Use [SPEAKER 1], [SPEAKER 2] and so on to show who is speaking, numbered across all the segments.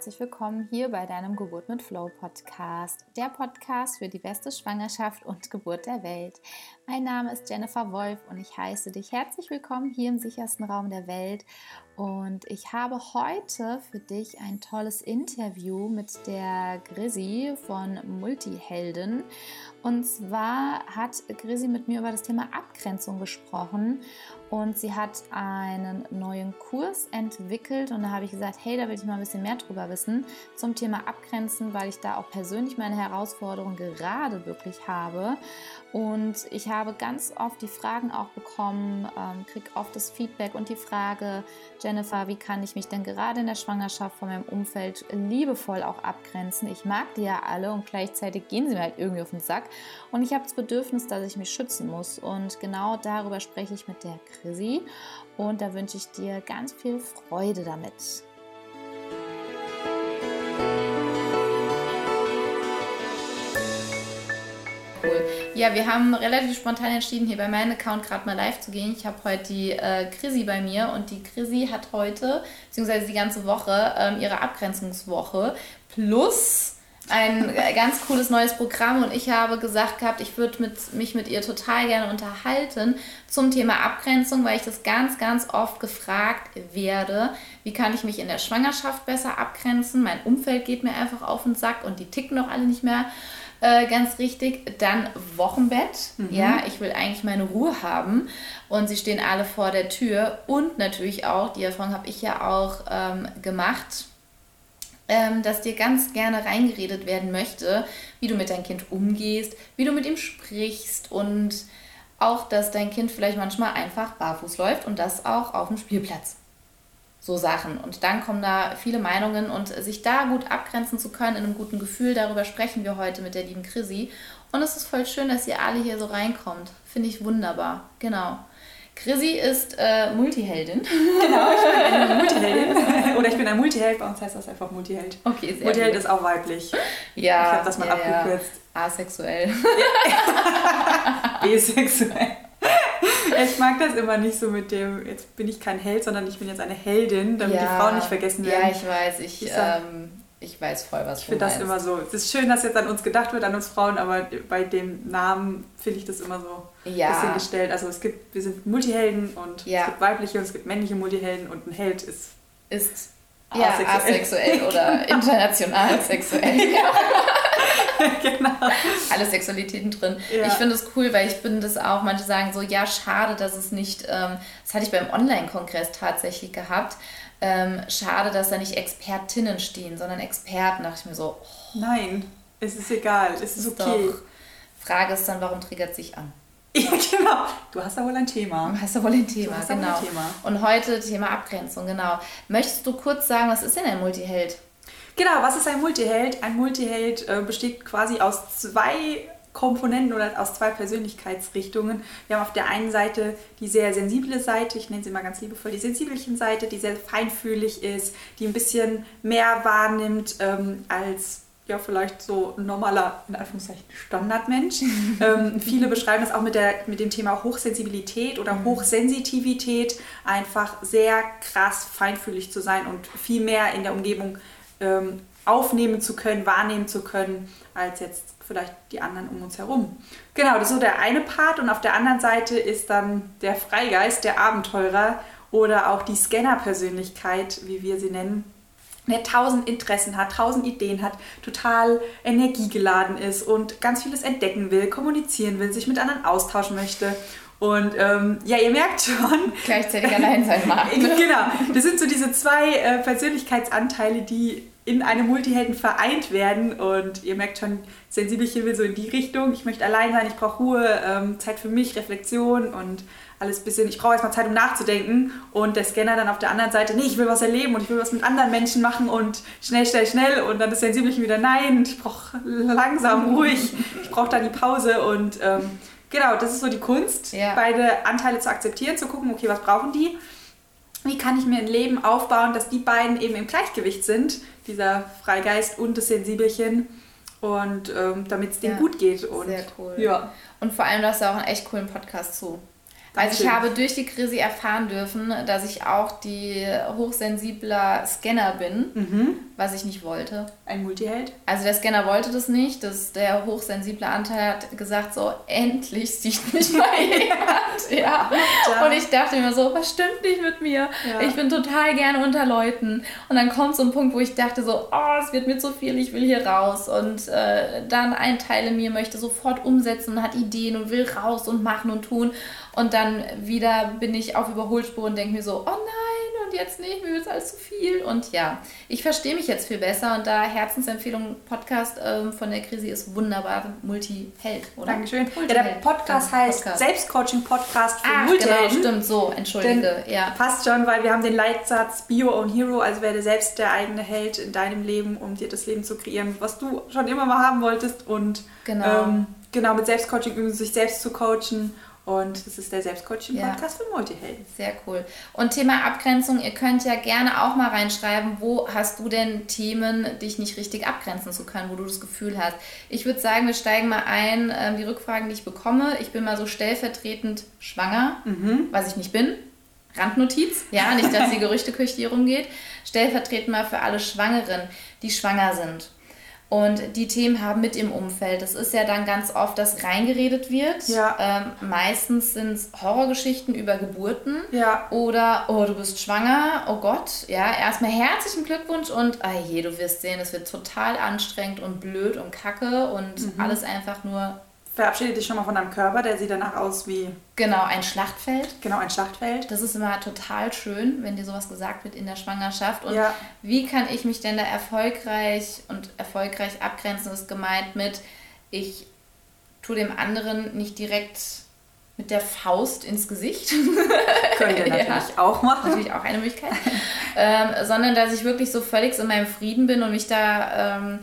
[SPEAKER 1] herzlich willkommen hier bei deinem Geburt mit Flow Podcast, der Podcast für die beste Schwangerschaft und Geburt der Welt. Mein Name ist Jennifer Wolf und ich heiße dich herzlich willkommen hier im sichersten Raum der Welt. Und ich habe heute für dich ein tolles Interview mit der Grisi von Multihelden. Und zwar hat Grisi mit mir über das Thema Abgrenzung gesprochen und sie hat einen neuen Kurs entwickelt und da habe ich gesagt, hey, da will ich mal ein bisschen mehr drüber wissen zum Thema Abgrenzen, weil ich da auch persönlich meine Herausforderung gerade wirklich habe. Und ich habe ganz oft die Fragen auch bekommen, ähm, kriege oft das Feedback und die Frage, Jennifer, wie kann ich mich denn gerade in der Schwangerschaft von meinem Umfeld liebevoll auch abgrenzen? Ich mag die ja alle und gleichzeitig gehen sie mir halt irgendwie auf den Sack. Und ich habe das Bedürfnis, dass ich mich schützen muss. Und genau darüber spreche ich mit der Chrissy. Und da wünsche ich dir ganz viel Freude damit. Ja, wir haben relativ spontan entschieden, hier bei meinem Account gerade mal live zu gehen. Ich habe heute die äh, Chrissy bei mir und die Chrissy hat heute, beziehungsweise die ganze Woche, ähm, ihre Abgrenzungswoche plus ein ganz cooles neues Programm und ich habe gesagt gehabt, ich würde mit, mich mit ihr total gerne unterhalten zum Thema Abgrenzung, weil ich das ganz, ganz oft gefragt werde, wie kann ich mich in der Schwangerschaft besser abgrenzen? Mein Umfeld geht mir einfach auf den Sack und die ticken doch alle nicht mehr äh, ganz richtig. Dann Wochenbett. Mhm. Ja, ich will eigentlich meine Ruhe haben. Und sie stehen alle vor der Tür. Und natürlich auch, die Erfahrung habe ich ja auch ähm, gemacht, ähm, dass dir ganz gerne reingeredet werden möchte, wie du mit deinem Kind umgehst, wie du mit ihm sprichst und auch, dass dein Kind vielleicht manchmal einfach barfuß läuft und das auch auf dem Spielplatz so Sachen. Und dann kommen da viele Meinungen und sich da gut abgrenzen zu können, in einem guten Gefühl, darüber sprechen wir heute mit der lieben Chrissy. Und es ist voll schön, dass ihr alle hier so reinkommt. Finde ich wunderbar. Genau. Chrissy ist äh, Multiheldin.
[SPEAKER 2] Genau, ich bin eine Multiheldin. Oder ich bin ein Multiheld, bei uns heißt das einfach Multiheld.
[SPEAKER 1] Okay, sehr
[SPEAKER 2] Multiheld gut. ist auch weiblich.
[SPEAKER 1] Ja.
[SPEAKER 2] Ich habe das mal ja, abgekürzt.
[SPEAKER 1] Ja. Asexuell.
[SPEAKER 2] Bisexuell. Ich mag das immer nicht so mit dem, jetzt bin ich kein Held, sondern ich bin jetzt eine Heldin, damit ja, die Frauen nicht vergessen werden.
[SPEAKER 1] Ja, ich weiß. Ich, ich, ähm, ich weiß voll, was
[SPEAKER 2] ich du Ich finde das immer so. Es ist schön, dass jetzt an uns gedacht wird, an uns Frauen, aber bei dem Namen finde ich das immer so ja. ein bisschen gestellt. Also es gibt, wir sind Multihelden und ja. es gibt weibliche und es gibt männliche Multihelden und ein Held ist...
[SPEAKER 1] Ist ja, asexuell, asexuell oder international sexuell. Ja. genau. Alle Sexualitäten drin. Ja. Ich finde es cool, weil ich bin das auch, manche sagen so, ja, schade, dass es nicht, ähm, das hatte ich beim Online-Kongress tatsächlich gehabt, ähm, schade, dass da nicht Expertinnen stehen, sondern Experten. Da dachte ich mir so,
[SPEAKER 2] oh, nein, es ist egal, es ist, ist okay. Doch.
[SPEAKER 1] Frage ist dann, warum triggert sich an?
[SPEAKER 2] Ja, genau. Du hast da wohl ein Thema.
[SPEAKER 1] Du hast da wohl ein Thema, genau. Ein Thema. Und heute Thema Abgrenzung, genau. Möchtest du kurz sagen, was ist denn ein Multiheld?
[SPEAKER 2] Genau, was ist ein Multiheld? Ein Multiheld äh, besteht quasi aus zwei Komponenten oder aus zwei Persönlichkeitsrichtungen. Wir haben auf der einen Seite die sehr sensible Seite, ich nenne sie mal ganz liebevoll die sensibelchen Seite, die sehr feinfühlig ist, die ein bisschen mehr wahrnimmt ähm, als ja vielleicht so ein normaler, in Anführungszeichen, Standardmensch. ähm, viele beschreiben das auch mit, der, mit dem Thema Hochsensibilität oder mhm. Hochsensitivität, einfach sehr krass feinfühlig zu sein und viel mehr in der Umgebung ähm, aufnehmen zu können, wahrnehmen zu können, als jetzt vielleicht die anderen um uns herum. Genau, das ist so der eine Part und auf der anderen Seite ist dann der Freigeist, der Abenteurer oder auch die Scanner-Persönlichkeit, wie wir sie nennen, der tausend Interessen hat, tausend Ideen hat, total energiegeladen ist und ganz vieles entdecken will, kommunizieren will, sich mit anderen austauschen möchte. Und ähm, ja, ihr merkt schon.
[SPEAKER 1] Gleichzeitig allein sein mag.
[SPEAKER 2] genau. Das sind so diese zwei äh, Persönlichkeitsanteile, die in einem Multihelden vereint werden. Und ihr merkt schon, Sensibelchen will so in die Richtung. Ich möchte allein sein, ich brauche Ruhe, ähm, Zeit für mich, Reflexion und alles ein bisschen, ich brauche erstmal Zeit, um nachzudenken. Und der Scanner dann auf der anderen Seite, nee, ich will was erleben und ich will was mit anderen Menschen machen und schnell, schnell, schnell. Und dann das Sensibelchen wieder, nein, ich brauche langsam, ruhig, ich brauche da die Pause. Und ähm, genau, das ist so die Kunst, ja. beide Anteile zu akzeptieren, zu gucken, okay, was brauchen die? Wie kann ich mir ein Leben aufbauen, dass die beiden eben im Gleichgewicht sind, dieser Freigeist und das Sensibelchen? und ähm, damit es denen ja, gut geht. Und,
[SPEAKER 1] sehr cool.
[SPEAKER 2] Ja.
[SPEAKER 1] Und vor allem, du hast ja auch einen echt coolen Podcast zu. Also ich habe durch die Krise erfahren dürfen, dass ich auch die hochsensibler Scanner bin, mhm. was ich nicht wollte.
[SPEAKER 2] Ein Multiheld?
[SPEAKER 1] Also der Scanner wollte das nicht. Das, der hochsensible Anteil hat gesagt, so endlich sieht mich mal jemand. ja. Und ich dachte mir so, was stimmt nicht mit mir? Ja. Ich bin total gerne unter Leuten. Und dann kommt so ein Punkt, wo ich dachte so, oh, es wird mir zu viel, ich will hier raus. Und äh, dann ein Teil in mir möchte sofort umsetzen, hat Ideen und will raus und machen und tun. Und dann wieder bin ich auf Überholspur und denke mir so, oh nein, und jetzt nicht, mir wird alles zu viel. Und ja, ich verstehe mich jetzt viel besser und da Herzensempfehlung Podcast ähm, von der Krise ist wunderbar Multi-Held,
[SPEAKER 2] oder? Dankeschön. Ja, der Podcast heißt Podcast. Selbstcoaching-Podcast für
[SPEAKER 1] Ach, Multihelden. Genau, stimmt, so, entschuldige.
[SPEAKER 2] Denn ja. Passt schon, weil wir haben den Leitsatz Be Your Own Hero, also werde selbst der eigene Held in deinem Leben, um dir das Leben zu kreieren, was du schon immer mal haben wolltest und genau, ähm, genau mit Selbstcoaching üben, sich selbst zu coachen und das ist der Selbstcoaching-Podcast ja. für Multihelden.
[SPEAKER 1] Sehr cool. Und Thema Abgrenzung, ihr könnt ja gerne auch mal reinschreiben, wo hast du denn Themen, dich nicht richtig abgrenzen zu können, wo du das Gefühl hast. Ich würde sagen, wir steigen mal ein, äh, die Rückfragen, die ich bekomme. Ich bin mal so stellvertretend schwanger, mhm. was ich nicht bin. Randnotiz, ja, nicht, dass die Gerüchteküche hier rumgeht. Stellvertretend mal für alle Schwangeren, die schwanger sind und die Themen haben mit im Umfeld. Das ist ja dann ganz oft, dass reingeredet wird. Ja. Ähm, meistens sind es Horrorgeschichten über Geburten. Ja. Oder, oh, du bist schwanger, oh Gott. Ja, erstmal herzlichen Glückwunsch und, ah je, du wirst sehen, es wird total anstrengend und blöd und kacke und mhm. alles einfach nur
[SPEAKER 2] verabschiede dich schon mal von deinem Körper, der sieht danach aus wie.
[SPEAKER 1] Genau, ein Schlachtfeld.
[SPEAKER 2] Genau, ein Schlachtfeld.
[SPEAKER 1] Das ist immer total schön, wenn dir sowas gesagt wird in der Schwangerschaft. Und ja. wie kann ich mich denn da erfolgreich und erfolgreich abgrenzen, ist gemeint mit, ich tue dem anderen nicht direkt mit der Faust ins Gesicht.
[SPEAKER 2] Könnt ihr natürlich ja, auch machen.
[SPEAKER 1] Natürlich auch eine Möglichkeit. ähm, sondern dass ich wirklich so völlig in meinem Frieden bin und mich da ähm,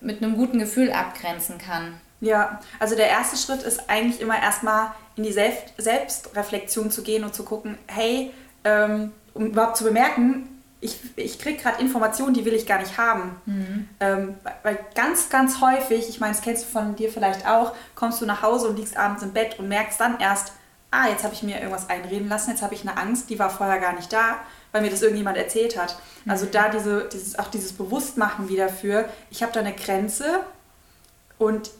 [SPEAKER 1] mit einem guten Gefühl abgrenzen kann.
[SPEAKER 2] Ja, also der erste Schritt ist eigentlich immer erstmal in die Selbst Selbstreflexion zu gehen und zu gucken, hey, ähm, um überhaupt zu bemerken, ich, ich kriege gerade Informationen, die will ich gar nicht haben. Mhm. Ähm, weil ganz, ganz häufig, ich meine, das kennst du von dir vielleicht auch, kommst du nach Hause und liegst abends im Bett und merkst dann erst, ah, jetzt habe ich mir irgendwas einreden lassen, jetzt habe ich eine Angst, die war vorher gar nicht da, weil mir das irgendjemand erzählt hat. Also mhm. da diese, dieses, auch dieses Bewusstmachen wieder für, ich habe da eine Grenze und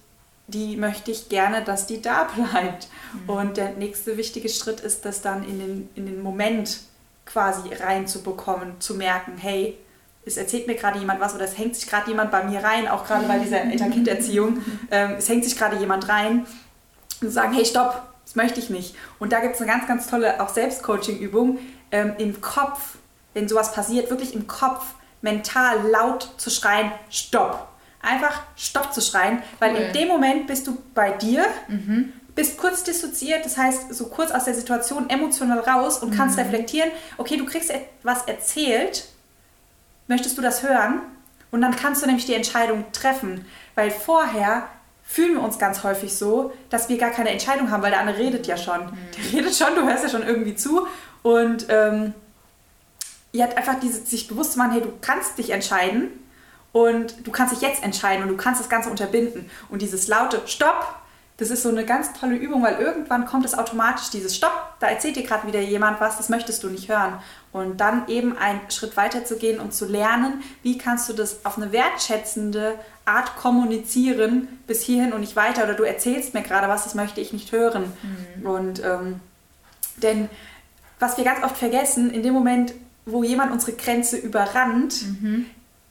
[SPEAKER 2] die möchte ich gerne, dass die da bleibt. Mhm. Und der nächste wichtige Schritt ist, das dann in den, in den Moment quasi reinzubekommen, zu merken, hey, es erzählt mir gerade jemand was oder es hängt sich gerade jemand bei mir rein, auch gerade bei dieser Eltern-Kind-Erziehung, ähm, es hängt sich gerade jemand rein und sagen, hey, stopp, das möchte ich nicht. Und da gibt es eine ganz, ganz tolle auch Selbstcoaching-Übung ähm, im Kopf, wenn sowas passiert, wirklich im Kopf mental laut zu schreien, stopp einfach Stopp zu schreien, weil cool. in dem Moment bist du bei dir, mhm. bist kurz dissoziiert, das heißt so kurz aus der Situation emotional raus und mhm. kannst reflektieren, okay, du kriegst etwas erzählt, möchtest du das hören? Und dann kannst du nämlich die Entscheidung treffen, weil vorher fühlen wir uns ganz häufig so, dass wir gar keine Entscheidung haben, weil der andere redet ja schon. Mhm. Der redet schon, du hörst ja schon irgendwie zu und ähm, ihr habt einfach diese, sich bewusst zu machen, hey, du kannst dich entscheiden und du kannst dich jetzt entscheiden und du kannst das Ganze unterbinden. Und dieses laute Stopp, das ist so eine ganz tolle Übung, weil irgendwann kommt es automatisch, dieses Stopp, da erzählt dir gerade wieder jemand was, das möchtest du nicht hören. Und dann eben einen Schritt weiter zu gehen und zu lernen, wie kannst du das auf eine wertschätzende Art kommunizieren, bis hierhin und nicht weiter. Oder du erzählst mir gerade was, das möchte ich nicht hören. Mhm. Und ähm, denn was wir ganz oft vergessen, in dem Moment, wo jemand unsere Grenze überrannt, mhm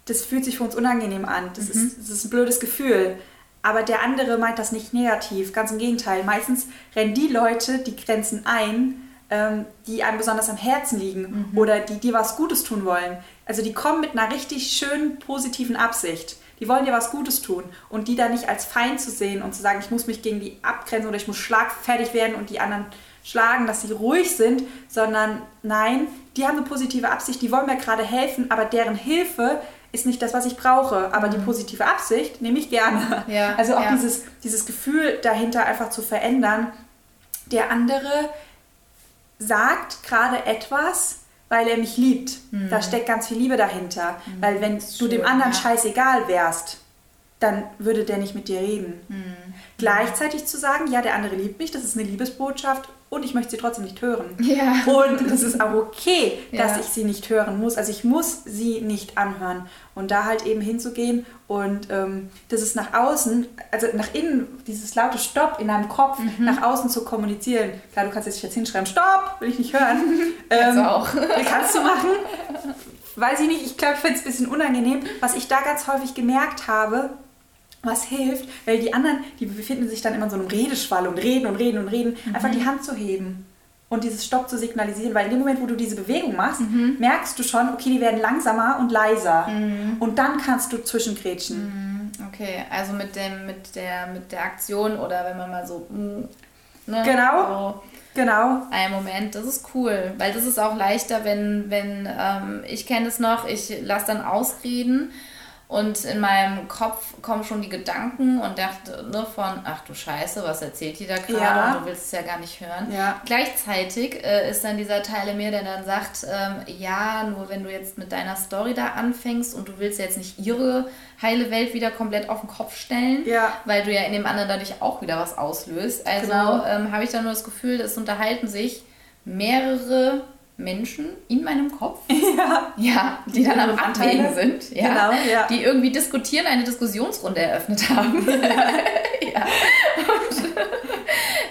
[SPEAKER 2] das fühlt sich für uns unangenehm an. Das, mhm. ist, das ist ein blödes Gefühl. Aber der andere meint das nicht negativ, ganz im Gegenteil. Meistens rennen die Leute die Grenzen ein, ähm, die einem besonders am Herzen liegen mhm. oder die dir was Gutes tun wollen. Also die kommen mit einer richtig schönen, positiven Absicht. Die wollen dir was Gutes tun und die da nicht als Feind zu sehen und zu sagen, ich muss mich gegen die abgrenzen oder ich muss schlagfertig werden und die anderen schlagen, dass sie ruhig sind, sondern nein, die haben eine positive Absicht, die wollen mir gerade helfen, aber deren Hilfe ist nicht das, was ich brauche, aber die mhm. positive Absicht nehme ich gerne. Ja, also auch ja. dieses, dieses Gefühl dahinter einfach zu verändern. Der andere sagt gerade etwas, weil er mich liebt. Mhm. Da steckt ganz viel Liebe dahinter. Mhm. Weil wenn du dem anderen ja. scheißegal wärst, dann würde der nicht mit dir reden.
[SPEAKER 1] Mhm.
[SPEAKER 2] Gleichzeitig zu sagen, ja, der andere liebt mich, das ist eine Liebesbotschaft und ich möchte sie trotzdem nicht hören.
[SPEAKER 1] Ja.
[SPEAKER 2] Und es ist auch okay, dass
[SPEAKER 1] Ja.
[SPEAKER 2] ich sie nicht hören muss. Also ich muss sie nicht anhören. Und da halt eben hinzugehen und ähm, das ist nach außen, also nach innen, dieses laute Stopp in deinem Kopf,
[SPEAKER 1] Mhm.
[SPEAKER 2] nach außen zu kommunizieren. Klar, du kannst jetzt jetzt hinschreiben, Stopp, will ich nicht hören.
[SPEAKER 1] Kannst
[SPEAKER 2] Ähm,
[SPEAKER 1] du auch.
[SPEAKER 2] kannst du machen? Weiß ich nicht, ich glaube, ich finde es ein bisschen unangenehm. Was ich da ganz häufig gemerkt habe, was hilft, weil die anderen, die befinden sich dann immer in so einem Redeschwall und reden und reden und reden, einfach die Hand zu heben und dieses Stopp zu signalisieren, weil in dem Moment, wo du diese Bewegung machst, merkst du schon, okay, die werden langsamer und leiser und dann kannst du zwischengrätschen.
[SPEAKER 1] Okay, also mit dem, mit der, mit der Aktion oder wenn man mal so. mm, Ne,
[SPEAKER 2] Genau.
[SPEAKER 1] So,
[SPEAKER 2] Genau.
[SPEAKER 1] ein Moment, das ist cool, weil das ist auch leichter, wenn, wenn ähm, ich kenne es noch, ich lasse dann ausreden und in meinem Kopf kommen schon die Gedanken und dachte ne, von, ach du Scheiße, was erzählt die da gerade
[SPEAKER 2] Ja.
[SPEAKER 1] und du willst es ja gar nicht hören.
[SPEAKER 2] Ja.
[SPEAKER 1] Gleichzeitig äh, ist dann dieser Teil in mir, der dann sagt, ähm, ja, nur wenn du jetzt mit deiner Story da anfängst und du willst jetzt nicht ihre heile Welt wieder komplett auf den Kopf stellen,
[SPEAKER 2] Ja.
[SPEAKER 1] weil du ja in dem anderen dadurch auch wieder was auslöst. Also
[SPEAKER 2] Genau.
[SPEAKER 1] ähm, habe ich dann nur das Gefühl, es unterhalten sich mehrere Menschen in meinem Kopf,
[SPEAKER 2] Ja.
[SPEAKER 1] ja, die dann am
[SPEAKER 2] Anteile.
[SPEAKER 1] Abwägen sind, ja,
[SPEAKER 2] Genau, ja.
[SPEAKER 1] die irgendwie diskutieren, eine Diskussionsrunde eröffnet haben. ja. Und,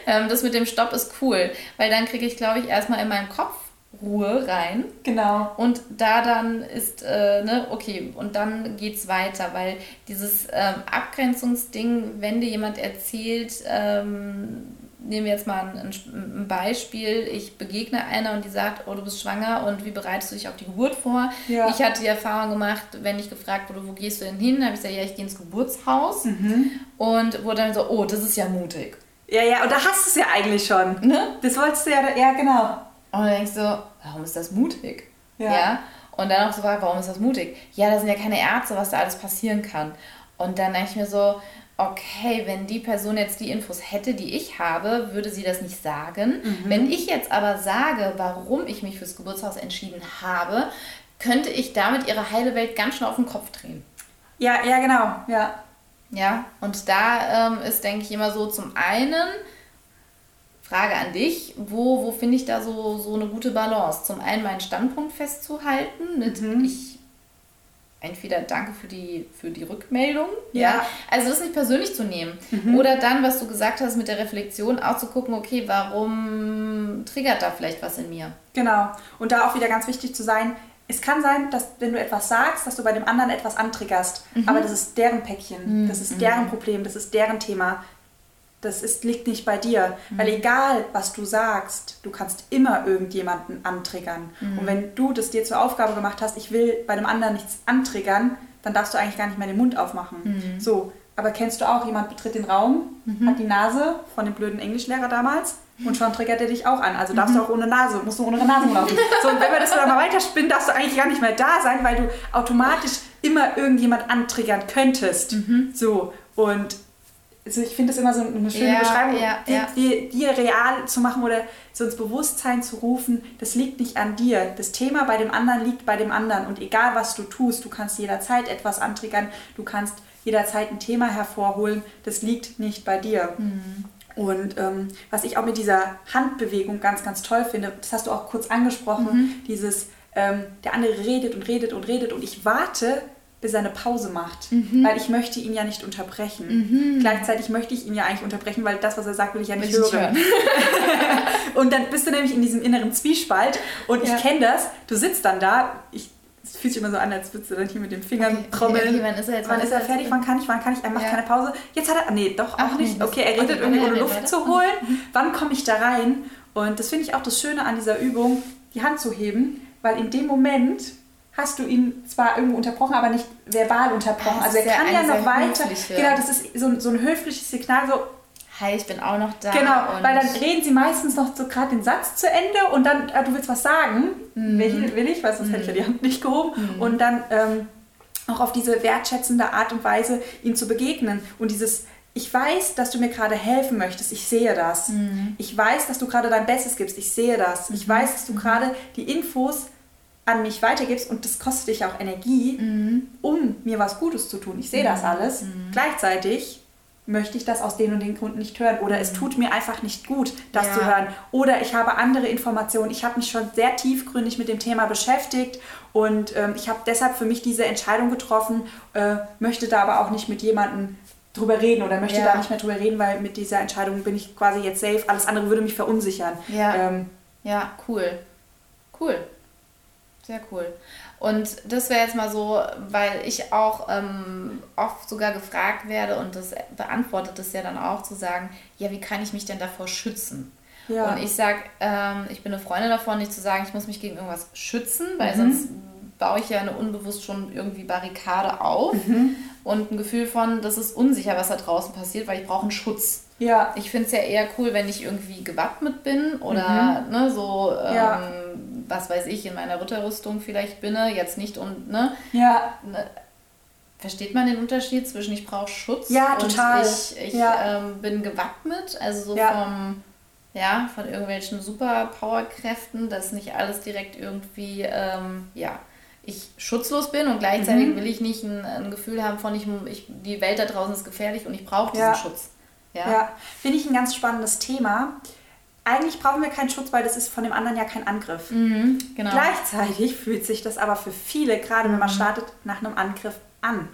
[SPEAKER 1] ähm, das mit dem Stopp ist cool, weil dann kriege ich, glaube ich, erstmal in meinem Kopf Ruhe rein.
[SPEAKER 2] Genau.
[SPEAKER 1] Und da dann ist, äh, ne, okay, und dann geht's weiter, weil dieses ähm, Abgrenzungsding, wenn dir jemand erzählt, ähm, nehmen wir jetzt mal ein, ein Beispiel, ich begegne einer und die sagt, oh, du bist schwanger und wie bereitest du dich auf die Geburt vor?
[SPEAKER 2] Ja.
[SPEAKER 1] Ich hatte die Erfahrung gemacht, wenn ich gefragt wurde, wo gehst du denn hin, habe ich gesagt, ja, ich gehe ins Geburtshaus
[SPEAKER 2] Mhm.
[SPEAKER 1] und wurde dann so, oh, das ist ja mutig.
[SPEAKER 2] Ja, ja, und da hast du es ja eigentlich schon.
[SPEAKER 1] Ne?
[SPEAKER 2] Das wolltest du ja, ja, genau.
[SPEAKER 1] Und dann denkst du, warum ist das mutig?
[SPEAKER 2] Ja.
[SPEAKER 1] Und dann auch so warum ist das mutig? Ja, da sind ja keine Ärzte, was da alles passieren kann. Und dann denke ich mir so, okay, wenn die Person jetzt die Infos hätte, die ich habe, würde sie das nicht sagen. Wenn ich jetzt aber sage, warum ich mich fürs Geburtshaus entschieden habe, könnte ich damit ihre heile Welt ganz schön auf den Kopf drehen.
[SPEAKER 2] Ja, ja, genau. Ja.
[SPEAKER 1] Ja, und da ähm, ist, denke ich, immer so zum einen, Frage an dich, wo, wo finde ich da so, so eine gute Balance? Zum einen meinen Standpunkt festzuhalten mit ich entweder danke für die, für die Rückmeldung, ja.
[SPEAKER 2] Ja.
[SPEAKER 1] also das nicht persönlich zu nehmen. Oder dann, was du gesagt hast mit der Reflexion, auch zu gucken, okay, warum triggert da vielleicht was in mir?
[SPEAKER 2] Genau. Und da auch wieder ganz wichtig zu sein, es kann sein, dass wenn du etwas sagst, dass du bei dem anderen etwas antriggerst. Aber das ist deren Päckchen, das ist deren Problem, das ist deren Thema. Das ist, liegt nicht bei dir. Weil egal, was du sagst, du kannst immer irgendjemanden antriggern. Und wenn du das dir zur Aufgabe gemacht hast, ich will bei dem anderen nichts antriggern, dann darfst du eigentlich gar nicht mehr den Mund aufmachen. So, aber kennst du auch, jemand betritt den Raum, hat die Nase von dem blöden Englischlehrer damals und schon triggert er dich auch an. Also darfst du auch ohne Nase, musst du ohne Nase laufen. So, und wenn wir das dann mal weiterspinnen, darfst du eigentlich gar nicht mehr da sein, weil du automatisch immer irgendjemand antriggern könntest. So, und also ich finde das immer so eine schöne
[SPEAKER 1] Ja,
[SPEAKER 2] Beschreibung,
[SPEAKER 1] ja, ja.
[SPEAKER 2] Die, dir real zu machen oder so ins Bewusstsein zu rufen, das liegt nicht an dir. Das Thema bei dem anderen liegt bei dem anderen. Und egal was du tust, du kannst jederzeit etwas antriggern, du kannst jederzeit ein Thema hervorholen, das liegt nicht bei dir.
[SPEAKER 1] Mhm.
[SPEAKER 2] Und ähm, was ich auch mit dieser Handbewegung ganz, ganz toll finde, das hast du auch kurz angesprochen,
[SPEAKER 1] Mhm.
[SPEAKER 2] dieses, ähm, der andere redet und redet und redet und ich warte, bis er eine Pause macht,
[SPEAKER 1] Mhm.
[SPEAKER 2] weil ich möchte ihn ja nicht unterbrechen. Gleichzeitig möchte ich ihn ja eigentlich unterbrechen, weil das, was er sagt, will ich ja nicht
[SPEAKER 1] Will
[SPEAKER 2] hören. Und dann bist du nämlich in diesem inneren Zwiespalt und
[SPEAKER 1] Ja.
[SPEAKER 2] ich kenne das, du sitzt dann da, ich, es fühlt sich immer so an, als würdest du dann hier mit den Fingern
[SPEAKER 1] Okay,
[SPEAKER 2] trommeln.
[SPEAKER 1] okay, wann ist er jetzt?
[SPEAKER 2] Wann ist er fertig? Wann kann ich? Wann kann ich? Er macht
[SPEAKER 1] Ja.
[SPEAKER 2] keine Pause. Jetzt hat er. Nee, doch auch
[SPEAKER 1] Ach
[SPEAKER 2] nicht. Okay, er redet irgendwie ohne Luft
[SPEAKER 1] weiter.
[SPEAKER 2] zu holen. Wann komme ich da rein? Und das finde ich auch das Schöne an dieser Übung, die Hand zu heben, weil in dem Moment hast du ihn zwar irgendwo unterbrochen, aber nicht verbal unterbrochen.
[SPEAKER 1] Ah, das
[SPEAKER 2] Also er kann ja noch weiter.
[SPEAKER 1] höfliche-
[SPEAKER 2] Genau, das ist so, ein- so ein höfliches Signal, so
[SPEAKER 1] Hi, ich bin auch noch da.
[SPEAKER 2] Genau, weil dann reden sie meistens noch so gerade den Satz zu Ende und dann, ah, du willst was sagen.
[SPEAKER 1] Mhm.
[SPEAKER 2] Welchen will ich? Weil sonst hätte ich ja die Hand nicht gehoben. Und dann ähm, auch auf diese wertschätzende Art und Weise ihm zu begegnen. Und dieses, ich weiß, dass du mir gerade helfen möchtest, ich sehe das.
[SPEAKER 1] Mhm.
[SPEAKER 2] Ich weiß, dass du gerade dein Bestes gibst, ich sehe das. Ich weiß, dass du gerade die Infos an mich weitergibst und das kostet dich auch Energie,
[SPEAKER 1] Mhm.
[SPEAKER 2] um mir was Gutes zu tun. Ich sehe das alles. Gleichzeitig möchte ich das aus den und den Gründen nicht hören oder es tut mir einfach nicht gut, das
[SPEAKER 1] Ja.
[SPEAKER 2] zu hören. Oder ich habe andere Informationen. Ich habe mich schon sehr tiefgründig mit dem Thema beschäftigt und ähm, ich habe deshalb für mich diese Entscheidung getroffen, äh, möchte da aber auch nicht mit jemandem drüber reden oder möchte
[SPEAKER 1] Ja.
[SPEAKER 2] da nicht mehr drüber reden, weil mit dieser Entscheidung bin ich quasi jetzt safe. Alles andere würde mich verunsichern.
[SPEAKER 1] Ja.
[SPEAKER 2] Ähm,
[SPEAKER 1] Ja, cool. Cool. Sehr cool. Und das wäre jetzt mal so, weil ich auch ähm, oft sogar gefragt werde und das beantwortet es ja dann auch zu sagen, ja, wie kann ich mich denn davor schützen?
[SPEAKER 2] Ja.
[SPEAKER 1] Und ich sage, ähm, ich bin eine Freundin davon, nicht zu sagen, ich muss mich gegen irgendwas schützen, weil
[SPEAKER 2] Mhm.
[SPEAKER 1] sonst baue ich ja eine unbewusst schon irgendwie Barrikade auf
[SPEAKER 2] Mhm.
[SPEAKER 1] und ein Gefühl von, das ist unsicher, was da draußen passiert, weil ich brauche einen Schutz.
[SPEAKER 2] ja.
[SPEAKER 1] Ich finde es ja eher cool, wenn ich irgendwie gewappnet bin oder ne, so, ähm,
[SPEAKER 2] Ja.
[SPEAKER 1] Was weiß ich, in meiner Ritterrüstung vielleicht bin. Jetzt nicht und, ne,
[SPEAKER 2] Ja.
[SPEAKER 1] ne versteht man den Unterschied zwischen ich brauche Schutz
[SPEAKER 2] Ja, total.
[SPEAKER 1] und ich, ich
[SPEAKER 2] Ja.
[SPEAKER 1] ähm, bin gewappnet, also so
[SPEAKER 2] Ja.
[SPEAKER 1] vom, ja, von irgendwelchen Superpowerkräften, dass nicht alles direkt irgendwie, ähm, ja, ich schutzlos bin und gleichzeitig
[SPEAKER 2] Mhm.
[SPEAKER 1] will ich nicht ein, ein Gefühl haben von, ich, ich, die Welt da draußen ist gefährlich und ich brauche diesen. Schutz. Ja.
[SPEAKER 2] Ja, finde ich ein ganz spannendes Thema. Eigentlich brauchen wir keinen Schutz, weil das ist von dem anderen ja kein Angriff.
[SPEAKER 1] Mhm, genau.
[SPEAKER 2] Gleichzeitig fühlt sich das aber für viele, gerade wenn man
[SPEAKER 1] Mhm.
[SPEAKER 2] startet, nach einem Angriff an.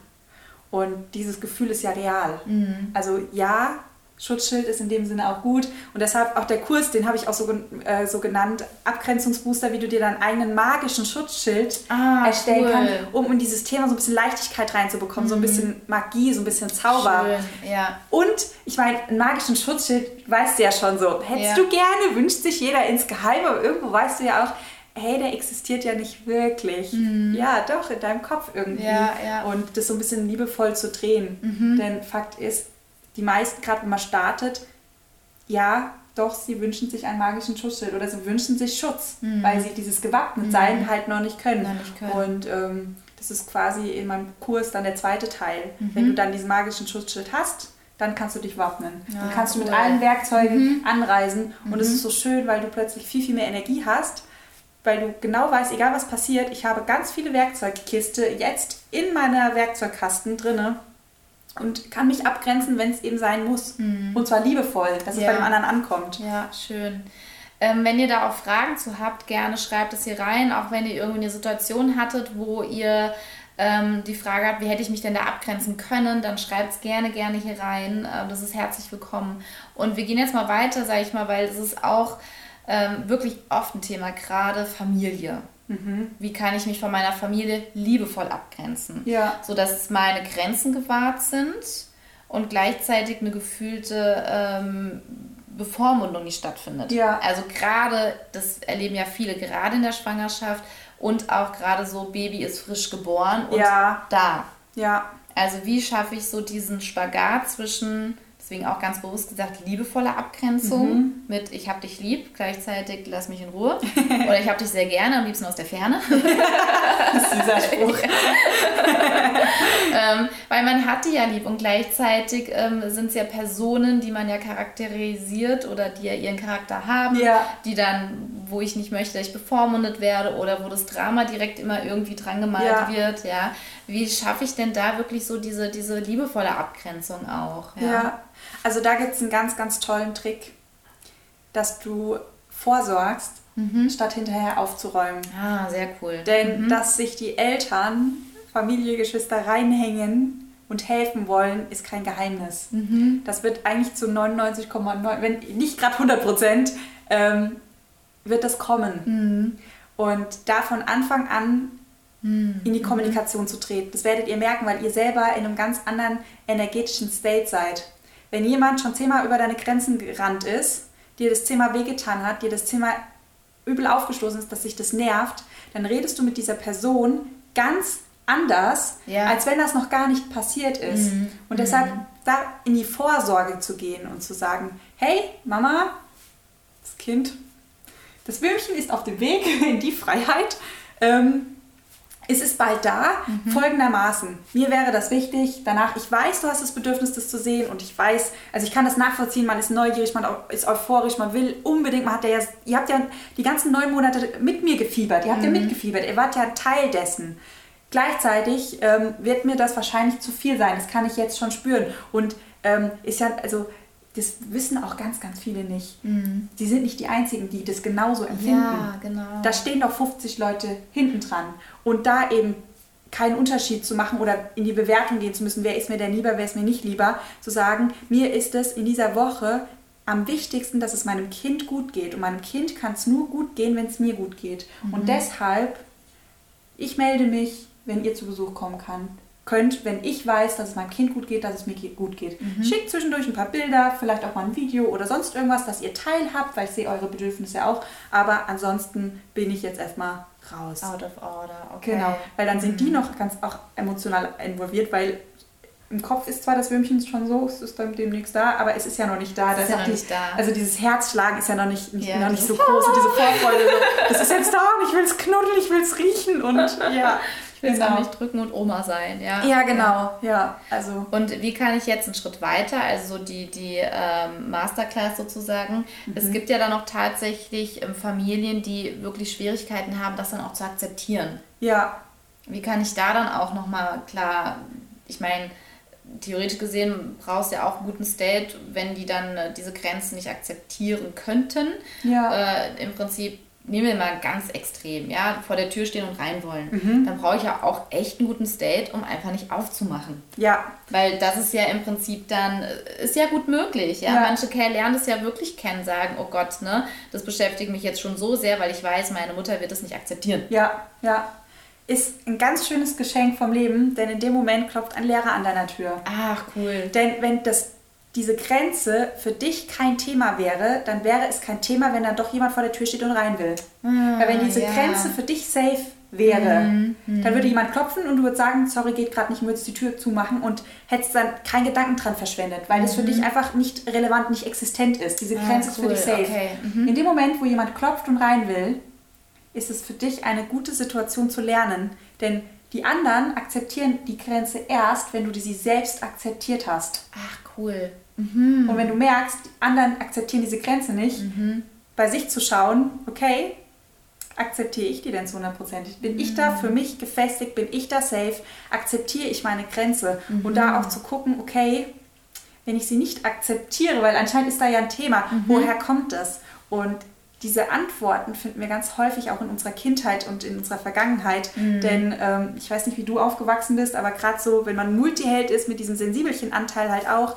[SPEAKER 2] Und dieses Gefühl ist ja real.
[SPEAKER 1] Mhm.
[SPEAKER 2] Also ja, Schutzschild ist in dem Sinne auch gut. Und deshalb auch der Kurs, den habe ich auch so, äh, so genannt, Abgrenzungsbooster, wie du dir deinen eigenen magischen Schutzschild
[SPEAKER 1] Ah,
[SPEAKER 2] erstellen
[SPEAKER 1] cool. Mhm.
[SPEAKER 2] kannst, um in dieses Thema so ein bisschen Leichtigkeit reinzubekommen, so ein bisschen Magie, so ein bisschen Zauber.
[SPEAKER 1] Schön, ja.
[SPEAKER 2] Und ich meine, einen magischen Schutzschild weißt du ja schon so. Hättest
[SPEAKER 1] Ja.
[SPEAKER 2] du gerne, wünscht sich jeder insgeheim, aber irgendwo weißt du ja auch, hey, der existiert ja nicht wirklich. Ja, doch, in deinem Kopf irgendwie.
[SPEAKER 1] Mhm. Ja, ja.
[SPEAKER 2] Und das so ein bisschen liebevoll zu drehen.
[SPEAKER 1] Mhm.
[SPEAKER 2] Denn Fakt ist, die meisten, gerade wenn man startet, ja, doch, sie wünschen sich einen magischen Schutzschild oder sie wünschen sich Schutz, weil sie dieses Gewappnetsein halt noch nicht können.
[SPEAKER 1] Mhm. Noch nicht können.
[SPEAKER 2] Und ähm, das ist quasi in meinem Kurs dann der zweite Teil.
[SPEAKER 1] Mhm.
[SPEAKER 2] Wenn du dann diesen magischen Schutzschild hast, dann kannst du dich wappnen.
[SPEAKER 1] Ja,
[SPEAKER 2] dann kannst du mit
[SPEAKER 1] cool. Mhm.
[SPEAKER 2] allen Werkzeugen anreisen. Und es ist so schön, weil du plötzlich viel, viel mehr Energie hast, weil du genau weißt, egal was passiert, ich habe ganz viele Werkzeugkiste jetzt in meiner Werkzeugkasten drinne und kann mich abgrenzen, wenn es eben sein muss. Und zwar liebevoll, dass es
[SPEAKER 1] Mhm. Ja.
[SPEAKER 2] bei dem anderen ankommt.
[SPEAKER 1] Ja, schön. Ähm, wenn ihr da auch Fragen zu habt, gerne schreibt es hier rein. Auch wenn ihr irgendwie eine Situation hattet, wo ihr ähm, die Frage habt, wie hätte ich mich denn da abgrenzen können, dann schreibt es gerne, gerne hier rein. Ähm, das ist herzlich willkommen. Und wir gehen jetzt mal weiter, sage ich mal, weil es ist auch ähm, wirklich oft ein Thema, gerade Familie. Wie kann ich mich von meiner Familie liebevoll abgrenzen?
[SPEAKER 2] Ja.
[SPEAKER 1] sodass meine Grenzen gewahrt sind und gleichzeitig eine gefühlte ähm, Bevormundung nicht stattfindet.
[SPEAKER 2] Ja.
[SPEAKER 1] Also gerade, das erleben ja viele, gerade in der Schwangerschaft und auch gerade so, Baby ist frisch geboren und
[SPEAKER 2] Ja.
[SPEAKER 1] da.
[SPEAKER 2] Ja,
[SPEAKER 1] Also wie schaffe ich so diesen Spagat zwischen, deswegen auch ganz bewusst gesagt, liebevolle Abgrenzung
[SPEAKER 2] Mhm.
[SPEAKER 1] mit ich hab dich lieb, gleichzeitig lass mich in Ruhe oder ich hab dich sehr gerne, am liebsten aus der Ferne.
[SPEAKER 2] das ist dieser Spruch.
[SPEAKER 1] ähm, weil man hat die ja lieb und gleichzeitig ähm, sind es ja Personen, die man ja charakterisiert oder die ja ihren Charakter haben,
[SPEAKER 2] Ja.
[SPEAKER 1] die dann, wo ich nicht möchte, dass ich bevormundet werde oder wo das Drama direkt immer irgendwie dran gemalt
[SPEAKER 2] Ja.
[SPEAKER 1] wird, ja. Wie schaffe ich denn da wirklich so diese, diese liebevolle Abgrenzung auch?
[SPEAKER 2] Ja, also da gibt es einen ganz, ganz tollen Trick, dass du vorsorgst, statt hinterher aufzuräumen.
[SPEAKER 1] Ah, sehr cool.
[SPEAKER 2] Denn dass sich die Eltern, Familie, Geschwister reinhängen und helfen wollen, ist kein Geheimnis. Das wird eigentlich zu 99,9, wenn nicht gerade 100 Prozent, ähm, wird das kommen. Und da von Anfang an in die Kommunikation zu treten. Das werdet ihr merken, weil ihr selber in einem ganz anderen energetischen State seid. Wenn jemand schon zehnmal über deine Grenzen gerannt ist, dir das Thema wehgetan hat, dir das Thema übel aufgestoßen ist, dass sich das nervt, dann redest du mit dieser Person ganz anders,
[SPEAKER 1] Ja.
[SPEAKER 2] als wenn das noch gar nicht passiert ist. Und deshalb da in die Vorsorge zu gehen und zu sagen, hey Mama, das Kind, das Würmchen ist auf dem Weg in die Freiheit. Ähm, es ist bald da,
[SPEAKER 1] Mhm.
[SPEAKER 2] folgendermaßen. Mir wäre das wichtig, danach, ich weiß, du hast das Bedürfnis, das zu sehen und ich weiß, also ich kann das nachvollziehen, man ist neugierig, man ist euphorisch, man will unbedingt, man hat ja, ihr habt ja die ganzen neun Monate mit mir gefiebert, ihr habt ja
[SPEAKER 1] Mhm.
[SPEAKER 2] mitgefiebert, ihr wart ja Teil dessen. Gleichzeitig ähm, wird mir das wahrscheinlich zu viel sein, das kann ich jetzt schon spüren und ähm, ist ja, also das wissen auch ganz, ganz viele nicht. Sie sind nicht die Einzigen, die das genauso empfinden.
[SPEAKER 1] Mhm. Ja, genau.
[SPEAKER 2] Da stehen doch 50 Leute hinten dran. Und da eben keinen Unterschied zu machen oder in die Bewertung gehen zu müssen, wer ist mir denn lieber, wer ist mir nicht lieber, zu sagen, mir ist es in dieser Woche am wichtigsten, dass es meinem Kind gut geht. Und meinem Kind kann es nur gut gehen, wenn es mir gut geht. Und deshalb, ich melde mich, wenn ihr zu Besuch kommen kann. Könnt, wenn ich weiß, dass es meinem Kind gut geht, dass es mir gut geht. Schickt zwischendurch ein paar Bilder, vielleicht auch mal ein Video oder sonst irgendwas, dass ihr teilhabt, weil ich sehe eure Bedürfnisse auch. Aber ansonsten bin ich jetzt erstmal raus.
[SPEAKER 1] Out of order, okay.
[SPEAKER 2] Genau, weil dann sind die noch ganz auch emotional involviert, weil im Kopf ist zwar das Würmchen schon so, es ist dann demnächst da, aber es ist ja noch nicht da.
[SPEAKER 1] Es ist
[SPEAKER 2] Das
[SPEAKER 1] ja noch
[SPEAKER 2] die-
[SPEAKER 1] nicht da.
[SPEAKER 2] Also dieses Herzschlagen ist ja noch nicht, nicht,
[SPEAKER 1] Ja,
[SPEAKER 2] noch nicht so groß und diese Vorfreude. So, das ist jetzt da und ich will es knuddeln, ich will es riechen und ja.
[SPEAKER 1] Ich will es
[SPEAKER 2] genau.
[SPEAKER 1] auch nicht drücken und Oma sein, ja.
[SPEAKER 2] Ja, genau, ja, also
[SPEAKER 1] Und wie kann ich jetzt einen Schritt weiter, also so die, die ähm, Masterclass sozusagen. Es
[SPEAKER 2] Mhm.
[SPEAKER 1] gibt ja dann auch tatsächlich ähm, Familien, die wirklich Schwierigkeiten haben, das dann auch zu akzeptieren.
[SPEAKER 2] ja,
[SPEAKER 1] Wie kann ich da dann auch nochmal klar, ich meine, theoretisch gesehen brauchst du ja auch einen guten State, wenn die dann äh, diese Grenzen nicht akzeptieren könnten.
[SPEAKER 2] ja,
[SPEAKER 1] Äh, Im Prinzip, nehmen wir mal ganz extrem, ja, vor der Tür stehen und rein wollen.
[SPEAKER 2] Mhm.
[SPEAKER 1] Dann brauche ich ja auch echt einen guten State, um einfach nicht aufzumachen.
[SPEAKER 2] ja,
[SPEAKER 1] Weil das ist ja im Prinzip dann, äh, ist ja gut möglich. Ja?
[SPEAKER 2] Ja.
[SPEAKER 1] Manche Kerl lernen das ja wirklich kennen, sagen, oh Gott, ne, das beschäftigt mich jetzt schon so sehr, weil ich weiß, meine Mutter wird das nicht akzeptieren.
[SPEAKER 2] ja, ja. Ist ein ganz schönes Geschenk vom Leben, denn in dem Moment klopft ein Lehrer an deiner Tür.
[SPEAKER 1] Ach, cool.
[SPEAKER 2] Denn wenn das, diese Grenze für dich kein Thema wäre, dann wäre es kein Thema, wenn dann doch jemand vor der Tür steht und rein will. Weil wenn diese
[SPEAKER 1] ja.
[SPEAKER 2] Grenze für dich safe wäre, dann würde jemand klopfen und du würdest sagen, sorry, geht gerade nicht, würdest die Tür zumachen und hättest dann keinen Gedanken dran verschwendet, weil das für dich einfach nicht relevant, nicht existent ist. Diese
[SPEAKER 1] Ah,
[SPEAKER 2] Grenze ist für
[SPEAKER 1] cool,
[SPEAKER 2] dich safe.
[SPEAKER 1] okay,
[SPEAKER 2] In dem Moment, wo jemand klopft und rein will, ist es für dich eine gute Situation zu lernen. Denn die anderen akzeptieren die Grenze erst, wenn du sie selbst akzeptiert hast.
[SPEAKER 1] Ach, cool.
[SPEAKER 2] Und wenn du merkst, die anderen akzeptieren diese Grenze nicht, bei sich zu schauen, okay, akzeptiere ich die denn zu 100%? Bin ich da für mich gefestigt? Bin ich da safe? Akzeptiere ich meine Grenze? Und da auch zu gucken, okay, wenn ich sie nicht akzeptiere, weil anscheinend ist da ja ein Thema, woher kommt das? Und diese Antworten finden wir ganz häufig auch in unserer Kindheit und in unserer Vergangenheit. Denn ähm, ich weiß nicht, wie du aufgewachsen bist, aber gerade so, wenn man Multiheld ist, mit diesem Sensibelchen-Anteil halt auch,